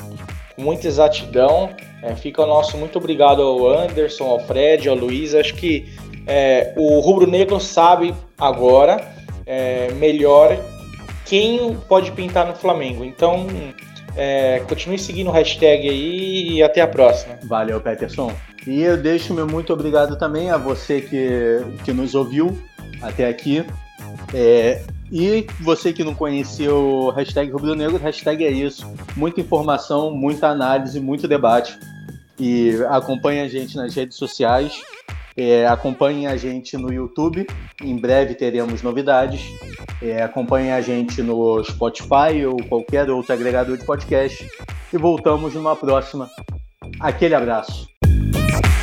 com muita exatidão. É, fica o nosso muito obrigado ao Anderson, ao Fred, ao Luiz. Acho que é, o Rubro Negro sabe agora é, melhor quem pode pintar no Flamengo. Então, é, continue seguindo o hashtag aí e até a próxima. Valeu, Peterson. E eu deixo meu muito obrigado também a você que, que nos ouviu até aqui. É, e você que não conheceu o hashtag Rubro Negro, hashtag é isso. Muita informação, muita análise, muito debate. E acompanhe a gente nas redes sociais. É, acompanhe a gente no YouTube. Em breve teremos novidades. É, acompanhe a gente no Spotify ou qualquer outro agregador de podcast. E voltamos numa próxima. Aquele abraço. Bye.